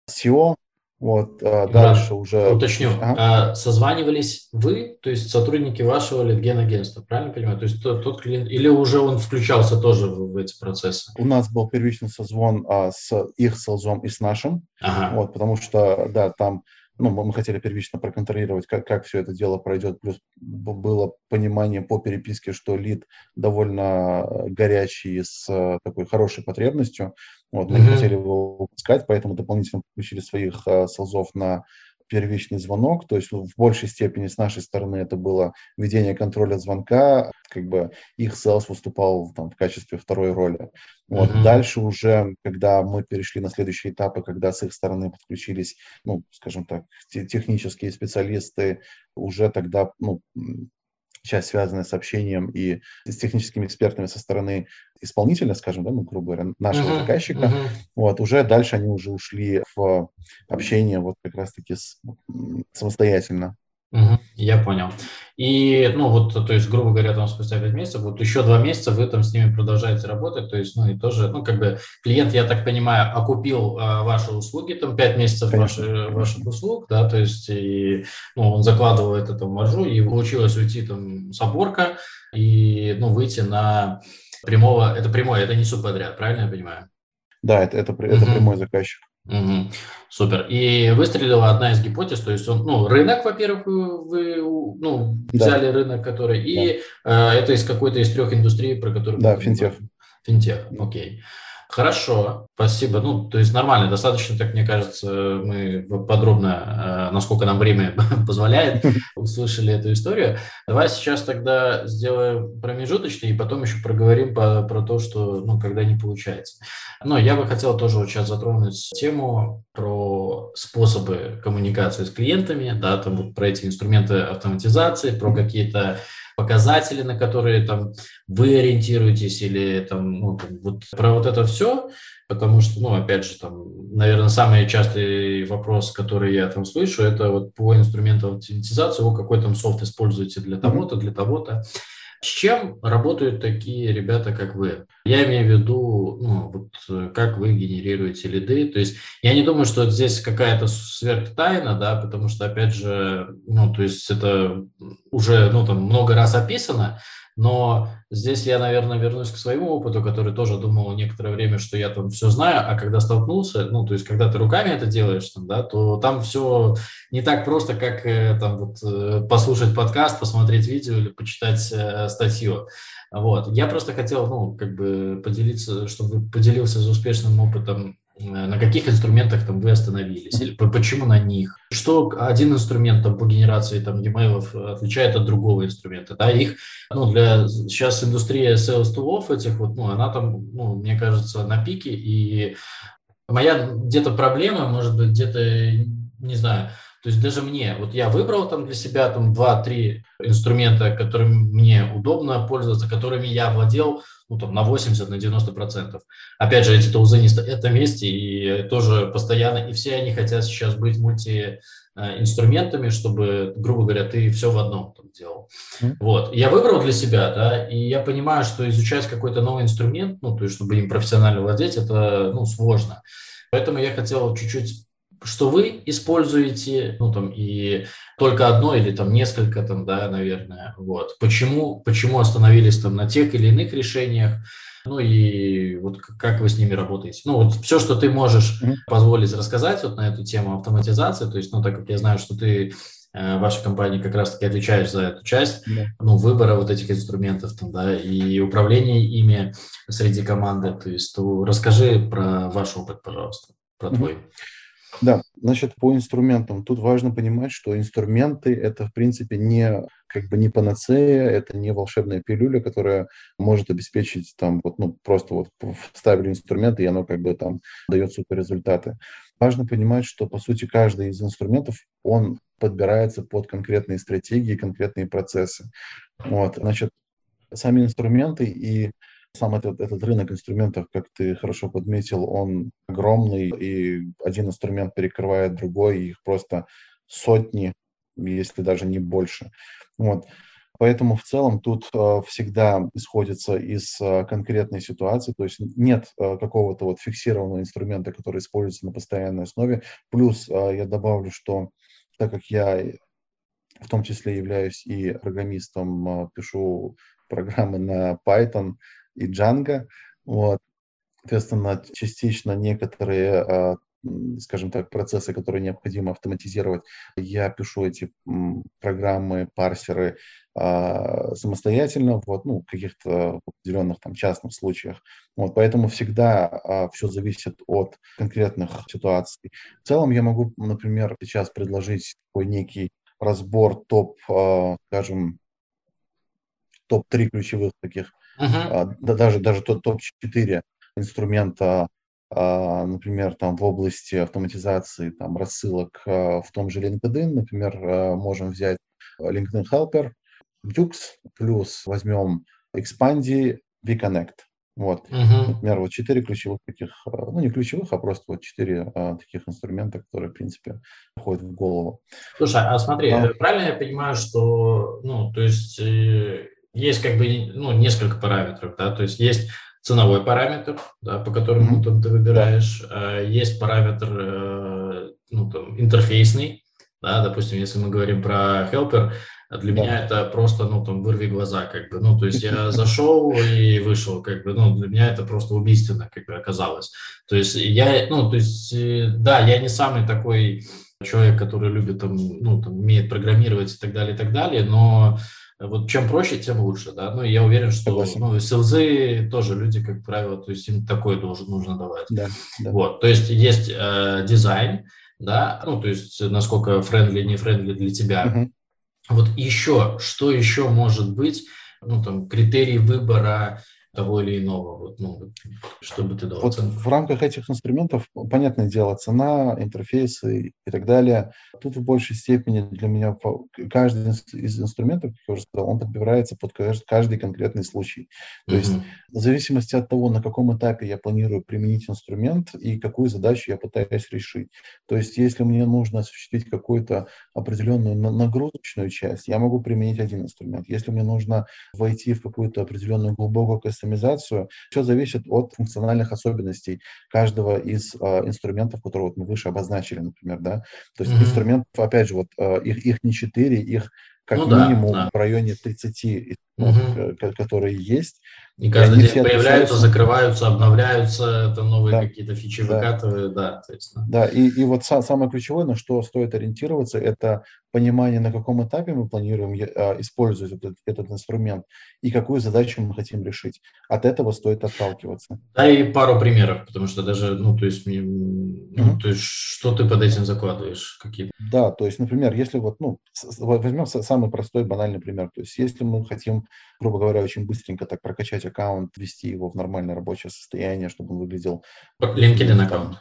SEO, вот, а дальше да, уже... Уточню, ага. а созванивались вы, то есть сотрудники вашего литген-агентства, правильно понимаю? То есть тот, тот клиент, или уже он включался тоже в, в эти процессы? У нас был первичный созвон а, с их селзом и с нашим, ага. вот, потому что, да, там ну, мы хотели первично проконтролировать, как, как все это дело пройдет. Плюс было понимание по переписке, что лид довольно горячий, с э, такой хорошей потребностью. Вот, мы mm-hmm. хотели его выпускать, поэтому дополнительно включили своих uh, селзов на первичный звонок, то есть в большей степени с нашей стороны это было ведение контроля звонка, как бы их sales выступал там в качестве второй роли. Вот mm-hmm. дальше уже, когда мы перешли на следующие этапы, когда с их стороны подключились, ну, скажем так, технические специалисты, уже тогда, ну, часть, связанная с общением и с техническими экспертами со стороны исполнителя, скажем, да, ну, грубо говоря, нашего uh-huh, заказчика, uh-huh. вот, уже дальше они уже ушли в общение вот как раз-таки самостоятельно. Угу, я понял. И, ну, вот, то есть, грубо говоря, там спустя 5 месяцев, вот еще 2 месяца вы там с ними продолжаете работать, то есть, ну, и тоже, ну, как бы клиент, я так понимаю, окупил а, ваши услуги, там, 5 месяцев конечно, ваши, конечно. ваших услуг, да, то есть, и, ну, он закладывал это там маржу, и получилось уйти там с оборка и, ну, выйти на прямого, это прямой, это не субподряд, правильно я понимаю? Да, это, это, это угу. прямой заказчик. Угу. Супер. И выстрелила одна из гипотез, то есть он, ну, рынок, во-первых, вы ну, взяли да. рынок, который, и да. э, это из какой-то из трех индустрий, про которые... Да, финтех. Финтех, окей. Хорошо, спасибо. Ну, то есть нормально, достаточно, так мне кажется, мы подробно, э, насколько нам время позволяет, услышали эту историю. Давай сейчас тогда сделаем промежуточный и потом еще проговорим по, про то, что, ну, когда не получается. Но я бы хотел тоже вот сейчас затронуть тему про способы коммуникации с клиентами, да, там вот про эти инструменты автоматизации, про какие-то показатели, на которые там вы ориентируетесь или там, ну, там, вот про вот это все, потому что, ну, опять же, там, наверное, самый частый вопрос, который я там слышу, это вот по инструменту автоматизации, вы какой там софт используете для того-то, для того-то. С чем работают такие ребята, как вы? Я имею в виду, ну, вот, э, как вы генерируете лиды. То есть я не думаю, что здесь какая-то сверхтайна, да, потому что, опять же, ну, то есть это уже, ну, там много раз описано, Но здесь я, наверное, вернусь к своему опыту, который тоже думал некоторое время, что я там все знаю, а когда столкнулся, ну, то есть, когда ты руками это делаешь, там, да, то там все не так просто, как э, там вот э, послушать подкаст, посмотреть видео или почитать э, статью. Вот. Я просто хотел, ну, как бы поделиться, чтобы поделился с успешным опытом на каких инструментах там вы остановились или почему на них? Что один инструмент там, по генерации там e-mail отличает от другого инструмента? Да, их, ну, для сейчас индустрия sales тулов этих вот, ну, она там, ну, мне кажется, на пике, и моя где-то проблема, может быть, где-то, не знаю, то есть даже мне, вот я выбрал там для себя там 2-3 инструмента, которыми мне удобно пользоваться, которыми я владел ну, там, на 80, на 90 процентов. Опять же, эти тулзы не стоят на месте и тоже постоянно, и все они хотят сейчас быть мульти инструментами, чтобы, грубо говоря, ты все в одном там делал. Mm-hmm. Вот. Я выбрал для себя, да, и я понимаю, что изучать какой-то новый инструмент, ну, то есть, чтобы им профессионально владеть, это, ну, сложно. Поэтому я хотел чуть-чуть что вы используете, ну там и только одно или там несколько там, да, наверное, вот. Почему, почему остановились там на тех или иных решениях, ну и вот как вы с ними работаете. Ну вот все, что ты можешь mm-hmm. позволить рассказать вот на эту тему автоматизации, то есть, ну так как я знаю, что ты э, ваша компания как раз-таки отвечаешь за эту часть, yeah. ну, выбора вот этих инструментов там, да, и управления ими среди команды, то есть, то расскажи про ваш опыт, пожалуйста, про mm-hmm. твой. Да, значит, по инструментам. Тут важно понимать, что инструменты – это, в принципе, не как бы не панацея, это не волшебная пилюля, которая может обеспечить там вот, ну, просто вот вставили инструменты, и оно как бы там дает супер результаты. Важно понимать, что, по сути, каждый из инструментов, он подбирается под конкретные стратегии, конкретные процессы. Вот, значит, сами инструменты и сам этот, этот рынок инструментов, как ты хорошо подметил, он огромный, и один инструмент перекрывает другой, их просто сотни, если даже не больше. Вот. Поэтому в целом тут э, всегда исходится из э, конкретной ситуации, то есть нет э, какого-то вот фиксированного инструмента, который используется на постоянной основе. Плюс э, я добавлю, что так как я в том числе являюсь и программистом, э, пишу программы на Python, и Django. Вот. Соответственно, частично некоторые, а, скажем так, процессы, которые необходимо автоматизировать, я пишу эти программы, парсеры а, самостоятельно, вот, ну, в каких-то определенных там частных случаях. Вот, поэтому всегда а, все зависит от конкретных ситуаций. В целом я могу, например, сейчас предложить такой некий разбор топ, скажем, топ-3 ключевых таких Uh-huh. Да, даже, даже тот топ-4 инструмента, а, например, там в области автоматизации там, рассылок а, в том же LinkedIn, например, можем взять LinkedIn Helper, Dux, плюс возьмем Expandi, VConnect. Вот, uh-huh. например, вот четыре ключевых таких, ну не ключевых, а просто вот четыре а, таких инструмента, которые, в принципе, входят в голову. Слушай, а смотри, а... правильно я понимаю, что, ну, то есть э, есть как бы ну, несколько параметров, да, то есть есть ценовой параметр, да, по которому mm-hmm. ты выбираешь, да. есть параметр э, ну, там, интерфейсный, да, допустим, если мы говорим про helper, для да. меня это просто, ну, там, вырви глаза, как бы, ну, то есть я зашел и вышел, как бы, ну, для меня это просто убийственно, как бы, оказалось. То есть я, ну, то есть, э, да, я не самый такой человек, который любит, там, ну, там, умеет программировать и так далее, и так далее, но вот чем проще, тем лучше, да. Ну, я уверен, что ну, sales ы тоже люди, как правило, то есть им такое должен, нужно давать. Да, да. Вот, то есть есть э, дизайн, да, ну, то есть насколько friendly, не friendly для тебя. Угу. Вот еще, что еще может быть, ну, там, критерий выбора того или иного, вот, ну, чтобы ты дал вот В рамках этих инструментов, понятное дело, цена, интерфейсы и так далее. Тут в большей степени для меня каждый из инструментов, как я уже сказал, он подбирается под каждый конкретный случай. То mm-hmm. есть в зависимости от того, на каком этапе я планирую применить инструмент и какую задачу я пытаюсь решить. То есть если мне нужно осуществить какую-то определенную нагрузочную часть, я могу применить один инструмент. Если мне нужно войти в какую-то определенную глубокую кастомизацию. Все зависит от функциональных особенностей каждого из э, инструментов, которые вот мы выше обозначили, например, да. То есть mm-hmm. инструментов, опять же, вот э, их, их не четыре, их как ну, минимум да, да. в районе 30 угу. которые есть. И каждый и день появляются, закрываются, обновляются, это новые да. какие-то фичи да. выкатывают, да. То есть, да. да, и, и вот самое ключевое, на что стоит ориентироваться, это понимание, на каком этапе мы планируем а, использовать этот, этот инструмент и какую задачу мы хотим решить. От этого стоит отталкиваться. Да, и пару примеров, потому что даже, ну, то есть, ну, mm-hmm. то есть что ты под этим закладываешь? Какие да, то есть, например, если вот, ну, возьмем самый простой банальный пример, то есть, если мы хотим, грубо говоря, очень быстренько так прокачать аккаунт, ввести его в нормальное рабочее состояние, чтобы он выглядел... LinkedIn аккаунт.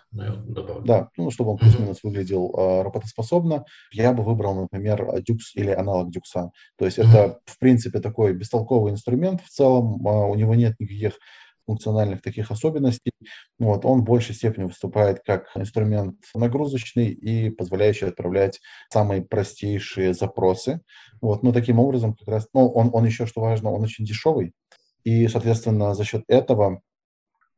Да, ну, чтобы он плюс-минус выглядел э, работоспособно, я бы выбрал, например, Dux или аналог Dux. То есть, mm-hmm. это, в принципе, такой бестолковый инструмент в целом, э, у него нет никаких функциональных таких особенностей. Вот, он в большей степени выступает как инструмент нагрузочный и позволяющий отправлять самые простейшие запросы. Вот, но таким образом как раз, ну, он, он еще, что важно, он очень дешевый, и, соответственно, за счет этого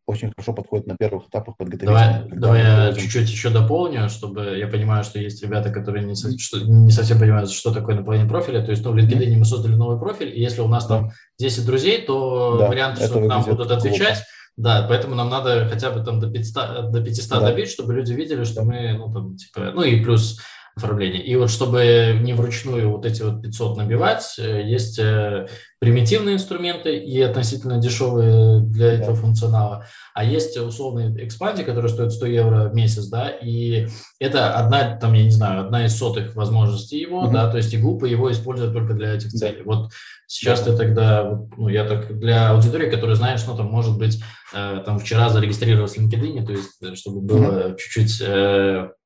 очень хорошо подходит на первых этапах подготовительных. Давай, давай я чуть-чуть еще дополню, чтобы я понимаю, что есть ребята, которые не, что, не совсем понимают, что такое наполнение профиля. То есть ну, в LinkedIn мы создали новый профиль, и если у нас там 10 друзей, то да, вариант, что нам будут отвечать, глупо. Да, поэтому нам надо хотя бы там до 500, до 500 да. добить, чтобы люди видели, что мы, ну, там, типа, ну и плюс оформления. И вот чтобы не вручную вот эти вот 500 набивать, э, есть э, примитивные инструменты и относительно дешевые для этого функционала, а есть условный экспанди, который стоит 100 евро в месяц, да, и это одна, там, я не знаю, одна из сотых возможностей его, mm-hmm. да, то есть и глупо его использовать только для этих целей. Вот сейчас ты тогда, ну, я так для аудитории, которая знает, что там, может быть, э, там вчера зарегистрировался в LinkedIn, то есть чтобы было mm-hmm. чуть-чуть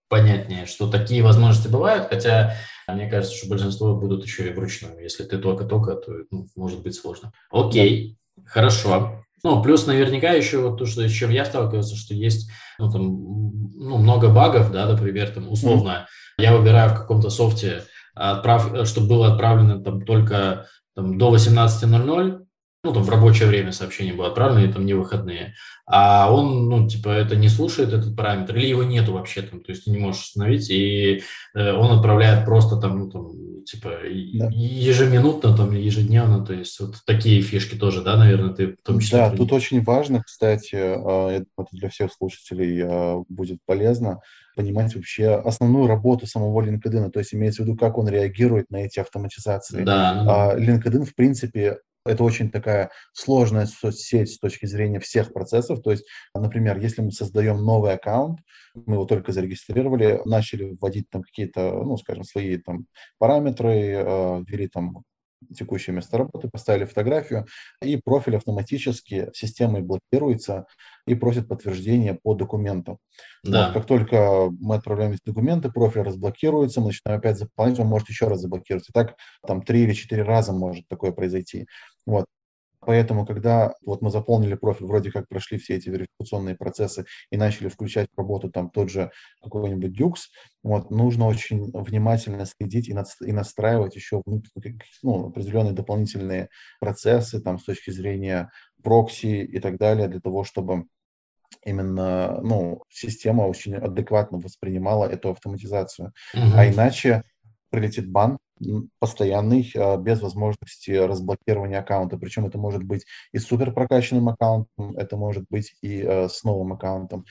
понятнее, что такие возможности бывают, хотя мне кажется, что большинство будут еще и вручную. Если ты только-только, то ну, может быть сложно. Окей, хорошо. Ну, плюс наверняка еще вот то, что, с чем я сталкивался, что есть ну, там, ну, много багов, да, например, там, условно, mm-hmm. я выбираю в каком-то софте, отправ... чтобы было отправлено там только там, до 18.00, ну, там в рабочее время сообщение было отправлено, и там не выходные, а он, ну, типа, это не слушает этот параметр, или его нету вообще там, то есть ты не можешь установить, и э, он отправляет просто там, ну, там, типа, да. ежеминутно, там, ежедневно, то есть вот такие фишки тоже, да, наверное, ты в том числе... Да, тут очень важно, кстати, а, это для всех слушателей а, будет полезно, понимать вообще основную работу самого LinkedIn, то есть имеется в виду, как он реагирует на эти автоматизации. Да. А, LinkedIn, в принципе, это очень такая сложная соцсеть с точки зрения всех процессов. То есть, например, если мы создаем новый аккаунт, мы его только зарегистрировали, начали вводить там какие-то, ну, скажем, свои там параметры, э, ввели там текущее место работы, поставили фотографию, и профиль автоматически системой блокируется и просит подтверждение по документам. Да. Вот, как только мы отправляем эти документы, профиль разблокируется, мы начинаем опять заполнять, он может еще раз заблокироваться. Так там три или четыре раза может такое произойти. Вот. Поэтому, когда вот мы заполнили профиль, вроде как прошли все эти верификационные процессы и начали включать в работу там тот же какой-нибудь Dux, вот, нужно очень внимательно следить и, над, и настраивать еще ну, определенные дополнительные процессы там с точки зрения прокси и так далее, для того, чтобы именно ну, система очень адекватно воспринимала эту автоматизацию. Mm-hmm. А иначе прилетит бан постоянный, а, без возможности разблокирования аккаунта. Причем это может быть и с супер прокачанным аккаунтом, это может быть и а, с новым аккаунтом.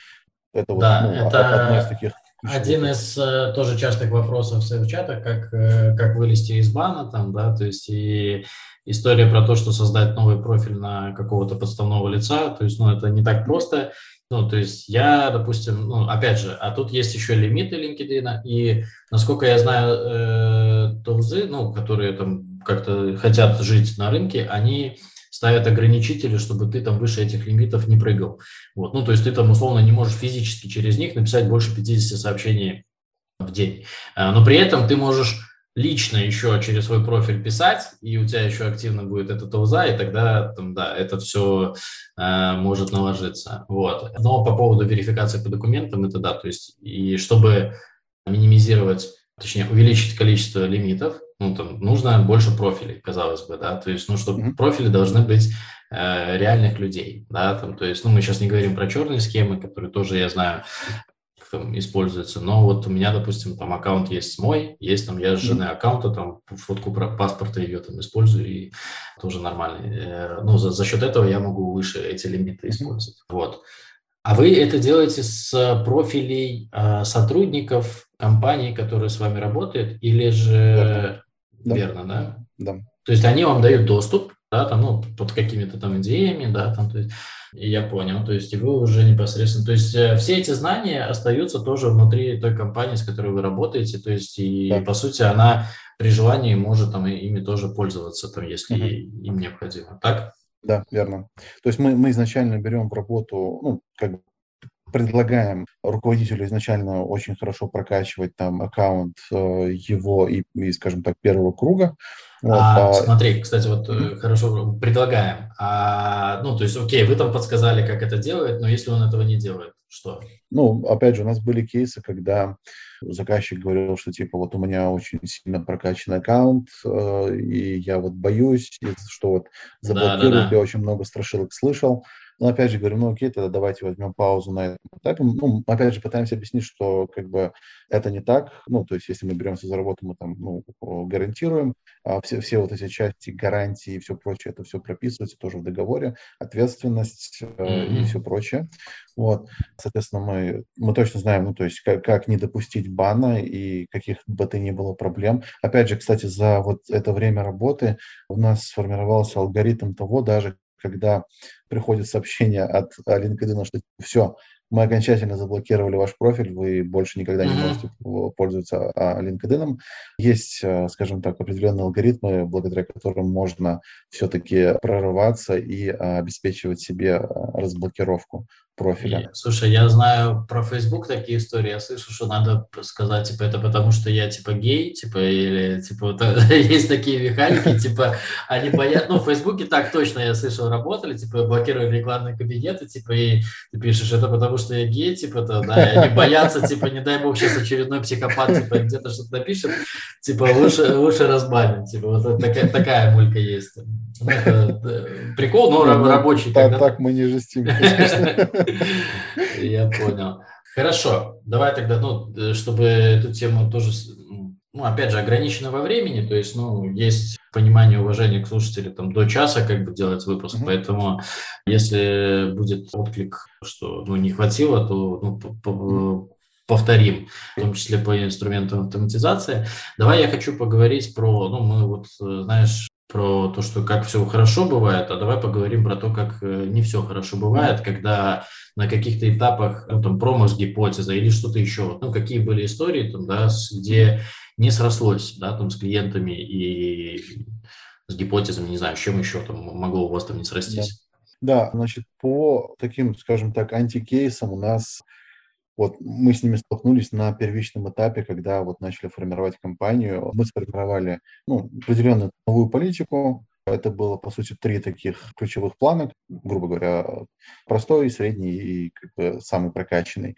Это вот да, ну, это одно из таких один из э, тоже частых вопросов в чатах, как, э, как вылезти из бана там, да, то есть и история про то, что создать новый профиль на какого-то подставного лица, то есть, ну, это не так просто, ну, то есть я, допустим, ну, опять же, а тут есть еще лимиты LinkedIn, и, насколько я знаю, э, тулзы, ну, которые там как-то хотят жить на рынке, они ставят ограничители, чтобы ты там выше этих лимитов не прыгал. Вот, ну, то есть ты там условно не можешь физически через них написать больше 50 сообщений в день. А, но при этом ты можешь лично еще через свой профиль писать, и у тебя еще активно будет этот ОУЗа, и тогда там, да, это все э, может наложиться. Вот. Но по поводу верификации по документам, это да, то есть и чтобы минимизировать, точнее увеличить количество лимитов, ну, там, нужно больше профилей, казалось бы, да, то есть, ну, чтобы mm-hmm. профили должны быть э, реальных людей, да, там, то есть, ну, мы сейчас не говорим про черные схемы, которые тоже, я знаю, там, используется. Но вот у меня, допустим, там аккаунт есть мой, есть там я с жены аккаунта, там фотку про паспорта ее там использую, и тоже нормально. Э, ну, за, за счет этого я могу выше эти лимиты использовать. Вот. А вы это делаете с профилей э, сотрудников компании, которые с вами работают, или же верно, верно да? Да. То есть они вам дают доступ, да, там, ну, под какими-то там идеями, да, там, то есть, я понял, то есть и вы уже непосредственно, то есть э, все эти знания остаются тоже внутри той компании, с которой вы работаете, то есть и да. по сути она при желании может там ими тоже пользоваться, там, если угу. им необходимо, так? Да, верно. То есть мы, мы изначально берем в работу, ну, как бы предлагаем руководителю изначально очень хорошо прокачивать там аккаунт э, его и, и, скажем так, первого круга. Вот, а, а... Смотри, кстати, вот mm-hmm. хорошо предлагаем. А, ну, то есть, окей, вы там подсказали, как это делать, но если он этого не делает, что? Ну, опять же, у нас были кейсы, когда заказчик говорил, что типа вот у меня очень сильно прокачан аккаунт, э, и я вот боюсь, что вот заблокируют, да, да, да. я очень много страшилок слышал. Но опять же говорю, ну окей, тогда давайте возьмем паузу на этом этапе. Ну, опять же, пытаемся объяснить, что как бы это не так. Ну, то есть, если мы беремся за работу, мы там ну, гарантируем. А все, все вот эти части гарантии и все прочее, это все прописывается тоже в договоре. Ответственность mm-hmm. и все прочее. Вот. Соответственно, мы, мы точно знаем, ну, то есть, как, как не допустить бана и каких бы то ни было проблем. Опять же, кстати, за вот это время работы у нас сформировался алгоритм того даже, когда приходит сообщение от LinkedIn, что все, мы окончательно заблокировали ваш профиль, вы больше никогда не можете пользоваться а, LinkedIn. Есть, э, скажем так, определенные алгоритмы, благодаря которым можно все-таки прорываться и обеспечивать себе э, разблокировку профиля. Слушай, я знаю про Facebook такие истории, я слышу, что надо сказать, типа, это потому что я, типа, гей, типа, или, типа, вот, есть такие механики, типа, они боятся, ну, в Фейсбуке так точно, я слышал, работали, типа, блокировали рекламные кабинеты, типа, и ты пишешь, это потому что я гей, типа, то, да, и они боятся, типа, не дай бог, сейчас очередной психопат, типа, где-то что-то напишет, типа, лучше, лучше разбанить, типа, вот такая, такая мулька есть. Ну, это прикол, но ну, рабочий. Так, так мы не жестим, Я понял. Хорошо, давай тогда, ну, чтобы эту тему тоже, ну, опять же, ограничено во времени, то есть, ну, есть понимание, уважение к слушателю там до часа как бы делать выпуск, mm-hmm. поэтому если будет отклик, что, ну, не хватило, то, ну, mm-hmm повторим, в том числе по инструментам автоматизации. Давай я хочу поговорить про, ну, мы вот, знаешь, про то, что как все хорошо бывает, а давай поговорим про то, как э, не все хорошо бывает, когда на каких-то этапах ну, там промах гипотеза или что-то еще. Ну, какие были истории, там, да, где не срослось, да, там, с клиентами и с гипотезами, не знаю, с чем еще там могло у вас там не срастись. Да, да значит, по таким, скажем так, антикейсам у нас вот мы с ними столкнулись на первичном этапе, когда вот начали формировать компанию. Мы сформировали ну, определенную новую политику. Это было, по сути, три таких ключевых плана, грубо говоря, простой, средний и как бы самый прокачанный.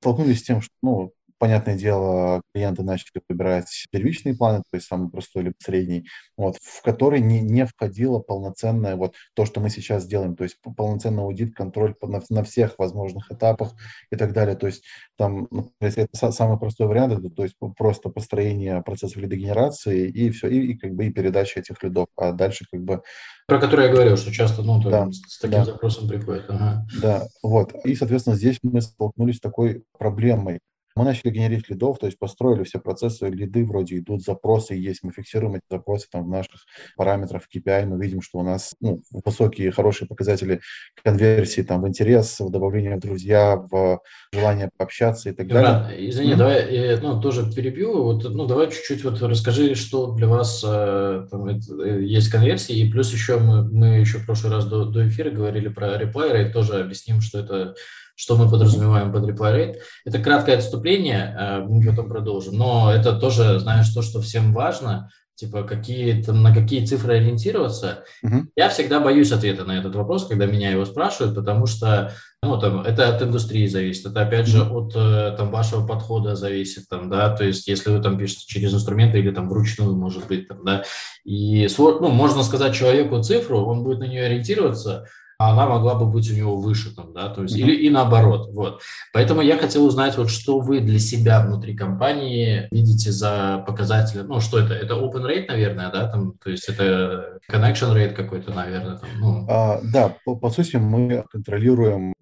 Столкнулись с тем, что ну, понятное дело, клиенты начали выбирать первичные планы, то есть самый простой либо средний, вот, в который не, не входило полноценное вот то, что мы сейчас делаем, то есть полноценный аудит, контроль на, на всех возможных этапах и так далее. То есть там, если это самый простой вариант, это то есть просто построение процесса лидогенерации и все, и, и как бы и передача этих лидов, а дальше как бы про который я говорил, что часто ну, да, с таким да. запросом приходят. Ага. Да, вот. И, соответственно, здесь мы столкнулись с такой проблемой. Мы начали генерить лидов, то есть построили все процессы, лиды вроде идут, запросы есть, мы фиксируем эти запросы там в наших параметрах KPI, мы видим, что у нас ну, высокие, хорошие показатели конверсии там в интерес, в добавление в друзья, в желание пообщаться и так Иван, далее. Извини, mm-hmm. давай я ну, тоже перебью, вот, ну давай чуть-чуть вот расскажи, что для вас э, там, это, есть конверсии, и плюс еще мы, мы еще в прошлый раз до, до эфира говорили про реплайеры, и тоже объясним, что это что мы подразумеваем под reply rate. Это краткое отступление, э, мы потом продолжим, но это тоже, знаешь, то, что всем важно, типа какие на какие цифры ориентироваться. Uh-huh. Я всегда боюсь ответа на этот вопрос, когда меня его спрашивают, потому что ну, там, это от индустрии зависит, это опять же от э, там, вашего подхода зависит, там, да, то есть если вы там пишете через инструменты или там вручную, может быть, там, да, и ну, можно сказать человеку цифру, он будет на нее ориентироваться, а она могла бы быть у него выше, там, да, то есть, mm-hmm. или и наоборот, вот. Поэтому я хотел узнать, вот что вы для себя внутри компании видите за показатели, ну, что это, это open rate, наверное, да, там, то есть это connection rate какой-то, наверное, там, ну. а, да, по, по сути мы контролируем,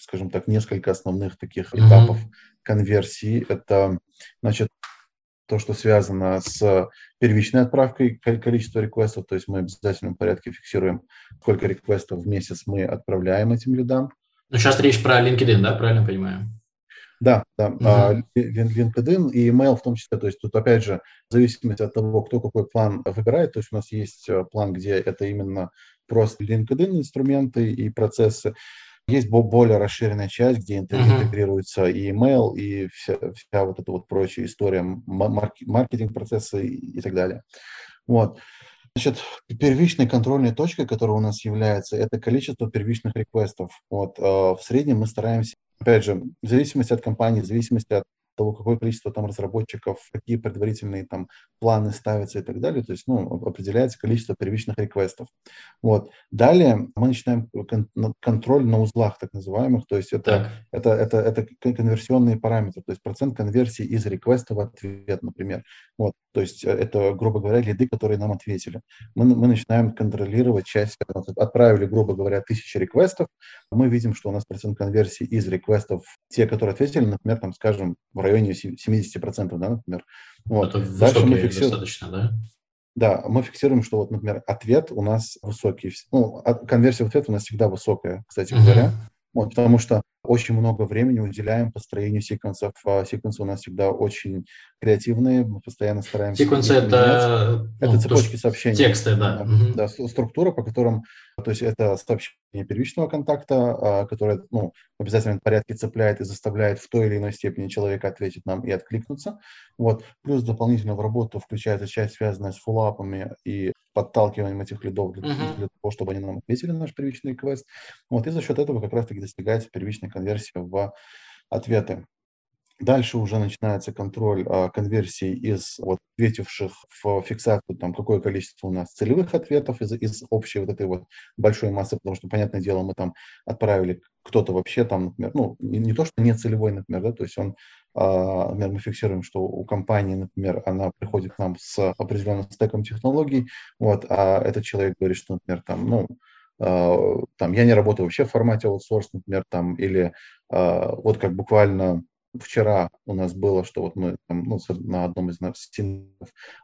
скажем так, несколько основных таких mm-hmm. этапов конверсии. Это, значит, то, что связано с первичной отправкой количества реквестов, то есть мы в обязательном порядке фиксируем, сколько реквестов в месяц мы отправляем этим лидам. Ну, сейчас речь про LinkedIn, да, правильно понимаю? Да, да, uh-huh. LinkedIn и email в том числе. То есть тут, опять же, в зависимости от того, кто какой план выбирает, то есть у нас есть э, план, где это именно просто LinkedIn инструменты и процессы, есть более расширенная часть, где интегрируется uh-huh. и email, и вся, вся вот эта вот прочая история, маркетинг-процессы и, и так далее. Вот. Значит, первичной контрольной точкой, которая у нас является, это количество первичных реквестов. Вот, э, в среднем мы стараемся, опять же, в зависимости от компании, в зависимости от того, какое количество там разработчиков, какие предварительные там планы ставятся и так далее. То есть, ну, определяется количество первичных реквестов. Вот. Далее мы начинаем кон- контроль на узлах так называемых. То есть это, это, это, это конверсионные параметры. То есть процент конверсии из реквеста в ответ, например. Вот. То есть э, это, грубо говоря, лиды, которые нам ответили. Мы, мы начинаем контролировать часть. Отправили, грубо говоря, тысячи реквестов. Мы видим, что у нас процент конверсии из реквестов, те, которые ответили, например, там, скажем, в районе 70%, да, например. Вот. Это Дальше мы фиксируем, достаточно, да? Да, мы фиксируем, что вот, например, ответ у нас высокий. Ну, конверсия в ответ у нас всегда высокая, кстати uh-huh. говоря. Вот, потому что очень много времени уделяем построению секвенсов. А секвенсы у нас всегда очень креативные, мы постоянно стараемся... Секвенсы — это... Это ну, цепочки сообщений. Тексты, да. Да, да, структура, по которым... То есть это сообщение первичного контакта, а, которое ну, в обязательном порядке цепляет и заставляет в той или иной степени человека ответить нам и откликнуться. Вот. Плюс дополнительно в работу включается часть, связанная с фуллапами и подталкиванием этих лидов для, uh-huh. для того, чтобы они нам ответили на наш первичный квест. Вот. И за счет этого как раз-таки достигается первичный конверсия в ответы. Дальше уже начинается контроль а, конверсии из вот, ответивших в фиксацию, там, какое количество у нас целевых ответов из, из общей вот этой вот большой массы, потому что, понятное дело, мы там отправили кто-то вообще там, например, ну, не, то, что не целевой, например, да, то есть он, а, например, мы фиксируем, что у компании, например, она приходит к нам с определенным стеком технологий, вот, а этот человек говорит, что, например, там, ну, а, там, я не работаю вообще в формате аутсорс, например, там, или вот как буквально вчера у нас было, что вот мы там, ну, на одном из нас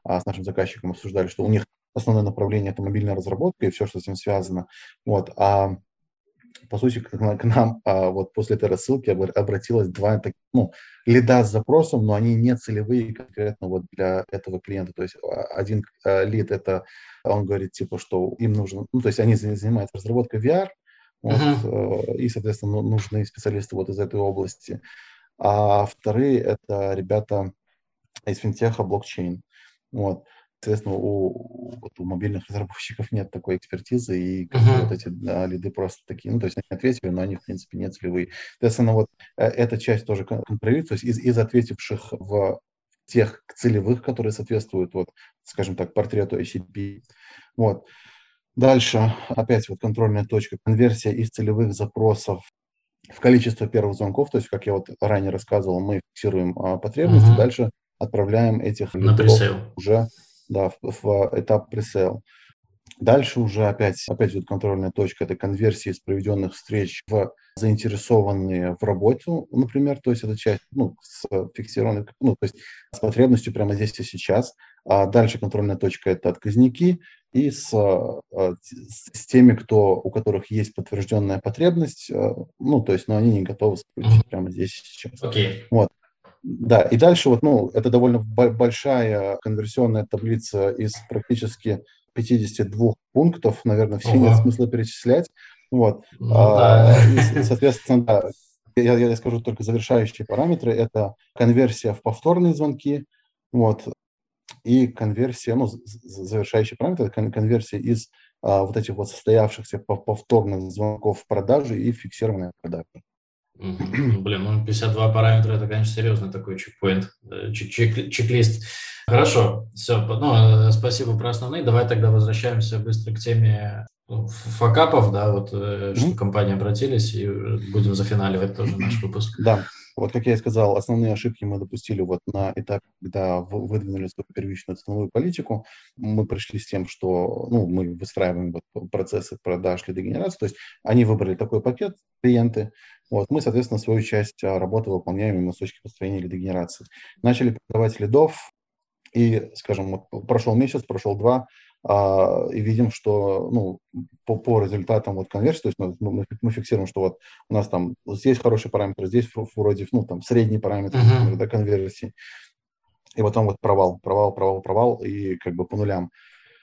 а, с нашим заказчиком обсуждали, что у них основное направление это мобильная разработка и все, что с этим связано. Вот, а по сути, к, к нам а, вот после этой рассылки обратилось два ну, лида с запросом, но они не целевые конкретно вот для этого клиента. То есть а, один а, лид это, он говорит типа, что им нужно, ну, то есть они занимаются разработкой VR, вот, uh-huh. и, соответственно, ну, нужны специалисты вот из этой области. А вторые это ребята из финтеха блокчейн. Вот. Соответственно, у, вот у мобильных разработчиков нет такой экспертизы, и uh-huh. вот эти да, лиды просто такие, ну, то есть они ответили, но они, в принципе, не целевые. Соответственно, вот э, эта часть тоже контролируется, то есть из, из ответивших в тех целевых, которые соответствуют, вот, скажем так, портрету ICP. Вот. Дальше, опять вот контрольная точка, конверсия из целевых запросов в количество первых звонков, то есть, как я вот ранее рассказывал, мы фиксируем а, потребности, uh-huh. дальше отправляем этих лидов уже да, в, в этап пресейл. Дальше уже опять, опять идет контрольная точка, это конверсия из проведенных встреч в заинтересованные в работу, например, то есть это часть, ну, с фиксированной, ну, то есть с потребностью прямо здесь и сейчас. А дальше контрольная точка – это отказники, и с, а, с теми, кто, у которых есть подтвержденная потребность, а, ну, то есть, но они не готовы сотрудничать прямо здесь и сейчас. Okay. Вот. Да, и дальше вот, ну, это довольно большая конверсионная таблица из практически 52 пунктов, наверное, все нет смысла перечислять. Вот. Ну, а, да. и, соответственно, да, я, я скажу только завершающие параметры. Это конверсия в повторные звонки, вот, и конверсия, ну, завершающий параметр, это конверсия из а, вот этих вот состоявшихся повторных звонков в продажу и фиксированная продажа. Блин, ну 52 параметра это, конечно, серьезный такой чекпоинт, э, чек чек-лист. Хорошо, все, ну, э, спасибо про основные. Давай тогда возвращаемся быстро к теме факапов, да, вот mm-hmm. что компании обратились, и будем зафиналивать тоже наш выпуск. Да, вот как я и сказал, основные ошибки мы допустили вот на этапе, когда выдвинули свою первичную ценовую политику. Мы пришли с тем, что ну, мы выстраиваем вот процессы продаж лидогенерации, то есть они выбрали такой пакет, клиенты, вот, мы, соответственно, свою часть а, работы выполняем именно с точки построения лидогенерации. Начали продавать лидов, и, скажем, вот прошел месяц, прошел два, и видим, что ну, по, по результатам вот конверсии, то есть мы, мы, мы фиксируем, что вот у нас там здесь хороший параметр, здесь вроде ну, там средний параметр uh-huh. да, конверсии, и потом вот провал, провал, провал, провал, и как бы по нулям.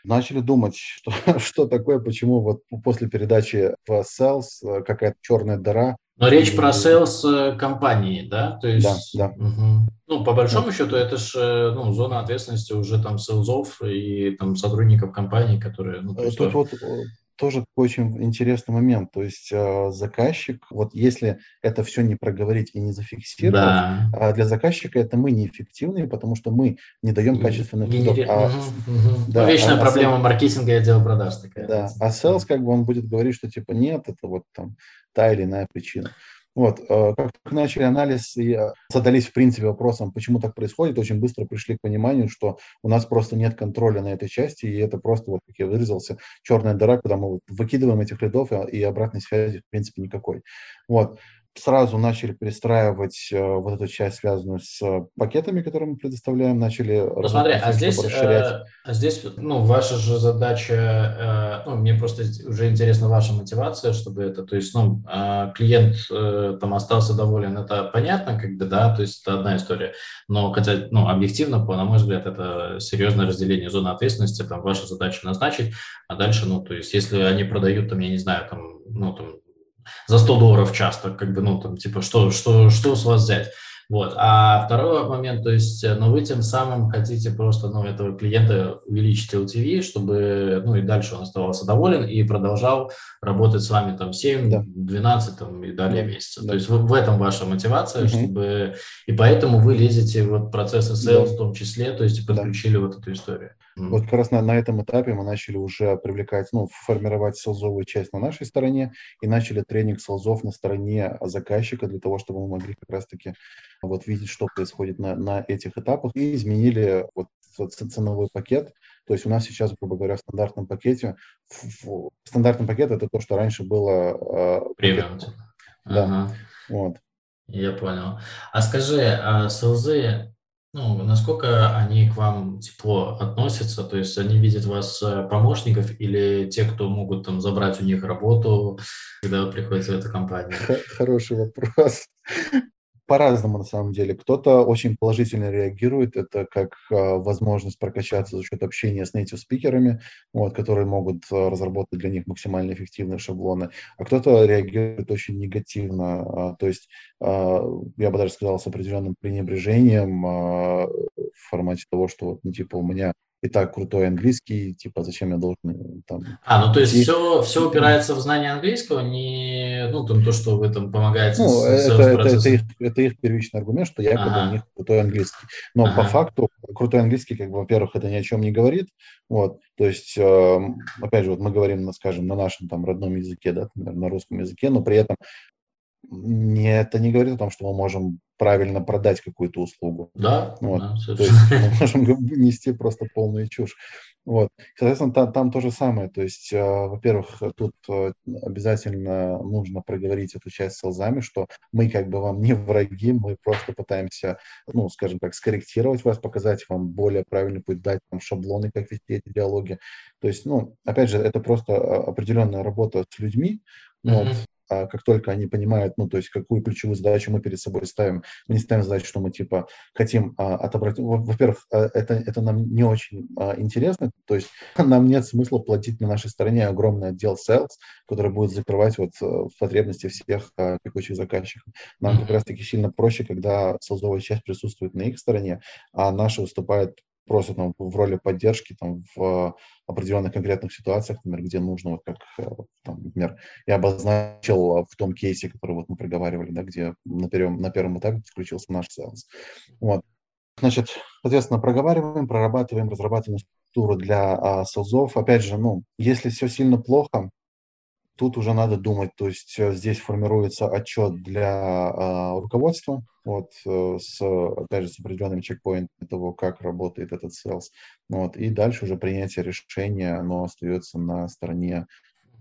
Начали думать, что, что такое, почему вот после передачи в Sales э, какая-то черная дыра, но речь про sales э, компании, да? То есть, да, да. Угу. Ну, по большому да. счету, это же э, ну, зона ответственности уже там селзов и там сотрудников компании, которые... Ну, Тут есть, вот тоже очень интересный момент. То есть э, заказчик, вот если это все не проговорить и не зафиксировать, да. А для заказчика это мы неэффективные, потому что мы не даем качественных лидов. А, угу, угу. Да, ну, вечная а, проблема а, маркетинга и отдела продаж такая. Да, а sales как бы он будет говорить, что типа нет, это вот там та или иная причина. Вот, э, как только начали анализ и э, задались, в принципе, вопросом, почему так происходит, очень быстро пришли к пониманию, что у нас просто нет контроля на этой части, и это просто, вот как я вырезался, черная дыра, куда мы выкидываем этих лидов, и обратной связи, в принципе, никакой. Вот сразу начали перестраивать э, вот эту часть, связанную с э, пакетами, которые мы предоставляем, начали ну, смотри, а здесь, расширять. Э, а здесь, ну, ваша же задача, ну, мне просто уже интересна ваша мотивация, чтобы это, то есть, ну, э, клиент там остался доволен, это понятно, как бы, да, то есть это одна история, но хотя, ну, объективно, на мой взгляд, это серьезное разделение зоны ответственности, там, ваша задача назначить, а дальше, ну, то есть, если они продают, там, я не знаю, там, ну, там, за 100 долларов часто, как бы, ну, там, типа, что, что, что с вас взять? Вот. А второй момент, то есть, э, ну, вы тем самым хотите просто, ну, этого клиента увеличить LTV, чтобы, ну, и дальше он оставался доволен и продолжал работать с вами там 7, да. 12 там, и далее да. месяцев. Да. То есть в, в этом ваша мотивация, угу. чтобы, и поэтому вы лезете в процессы sales да. в том числе, то есть подключили да. вот эту историю. Вот как раз на, на этом этапе мы начали уже привлекать, ну, формировать селзовую часть на нашей стороне и начали тренинг селзов на стороне заказчика для того, чтобы мы могли как раз-таки вот видеть, что происходит на, на этих этапах и изменили вот ценовой пакет. То есть у нас сейчас, грубо говоря, в стандартном пакете, в, в стандартном пакете это то, что раньше было... Э, Премиум. Да, ага. вот. Я понял. А скажи, а селзы ну, насколько они к вам тепло относятся? То есть они видят вас э, помощников или те, кто могут там забрать у них работу, когда вы приходите в эту компанию? Хороший вопрос по-разному на самом деле. Кто-то очень положительно реагирует, это как э, возможность прокачаться за счет общения с native спикерами, вот, которые могут э, разработать для них максимально эффективные шаблоны, а кто-то реагирует очень негативно, э, то есть я бы даже сказал с определенным пренебрежением в формате того, что вот, ну, типа у меня и так крутой английский, типа, зачем я должен э, там... А, ну то есть и... все, все упирается в знание английского, не, ну, там, то, что вы там помогаете ну, с, это, это, это, их, это их первичный аргумент, что якобы ага. у них крутой английский. Но ага. по факту крутой английский, как бы, во-первых, это ни о чем не говорит, вот, то есть, э, опять же, вот мы говорим, скажем, на нашем там родном языке, да, например, на русском языке, но при этом не, это не говорит о том, что мы можем правильно продать какую-то услугу. Да, вот. да То есть мы можем нести просто полную чушь. Вот. Соответственно, там, там то же самое. То есть, э, во-первых, тут э, обязательно нужно проговорить эту часть с солзами, что мы как бы вам не враги, мы просто пытаемся, ну, скажем так, скорректировать вас, показать вам более правильный путь, дать вам шаблоны, как вести эти диалоги. То есть, ну, опять же, это просто э, определенная работа с людьми, mm-hmm. вот, а как только они понимают, ну, то есть какую ключевую задачу мы перед собой ставим, мы не ставим задачу, что мы, типа, хотим а, отобрать, во-первых, а, это, это нам не очень а, интересно, то есть нам нет смысла платить на нашей стороне огромный отдел sales, который будет закрывать вот э, потребности всех а, текущих заказчиков. Нам как раз-таки сильно проще, когда селзовая часть присутствует на их стороне, а наша выступает просто там в роли поддержки там в определенных конкретных ситуациях, например, где нужно, вот как, э, там, например, я обозначил в том кейсе, который вот мы проговаривали, да, где на первом, на первом этапе включился наш сеанс. Вот. Значит, соответственно, проговариваем, прорабатываем, разрабатываем структуру для а, селзов. Опять же, ну, если все сильно плохо, тут уже надо думать, то есть э, здесь формируется отчет для а, руководства, вот, э, с, опять же, с определенным чекпоинтом того, как работает этот sales, вот, и дальше уже принятие решения, оно остается на стороне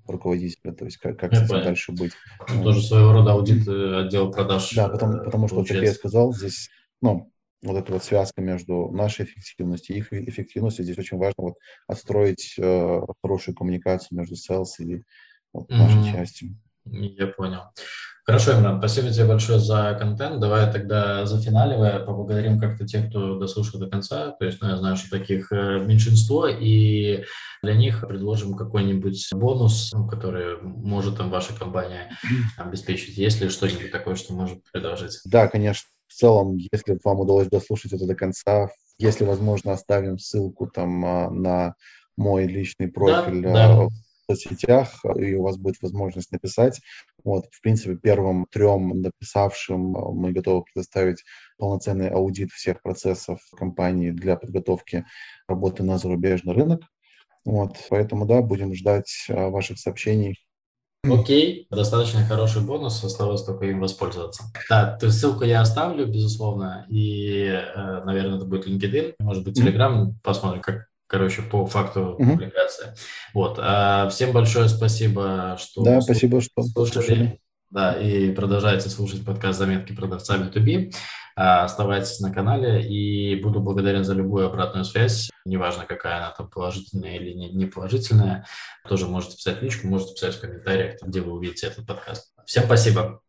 руководителя, то есть как, как с этим дальше быть. Ну, тоже своего рода аудит э, отдела продаж. Да, потому, потому что, как я сказал, здесь, ну, вот эта вот связка между нашей эффективностью и их эффективностью, здесь очень важно вот отстроить э, хорошую коммуникацию между sales и вот, mm-hmm. нашей частью. Я понял. Хорошо, Имран, спасибо тебе большое за контент. Давай тогда зафиналивая, поблагодарим как-то тех, кто дослушал до конца. То есть, ну, я знаю, что таких э, меньшинство, и для них предложим какой-нибудь бонус, ну, который может там ваша компания обеспечить. Есть ли что-нибудь такое, что может предложить? Да, конечно. В целом, если вам удалось дослушать это до конца, если возможно, оставим ссылку там а, на мой личный профиль да, да соцсетях, и у вас будет возможность написать. Вот, в принципе, первым трем написавшим э, мы готовы предоставить полноценный аудит всех процессов компании для подготовки работы на зарубежный рынок. Вот, поэтому, да, будем ждать э, ваших сообщений. Окей, достаточно хороший бонус, осталось только им воспользоваться. Да, то ссылку я оставлю, безусловно, и, э, наверное, это будет LinkedIn, может быть, Telegram, посмотрим, как короче, по факту угу. публикации. Вот. А всем большое спасибо, что да, спасибо, что слушали. Да, и продолжайте слушать подкаст «Заметки продавца B2B». А, оставайтесь на канале, и буду благодарен за любую обратную связь, неважно, какая она там положительная или не, не положительная. Тоже можете писать личку, можете писать в комментариях, где вы увидите этот подкаст. Всем спасибо.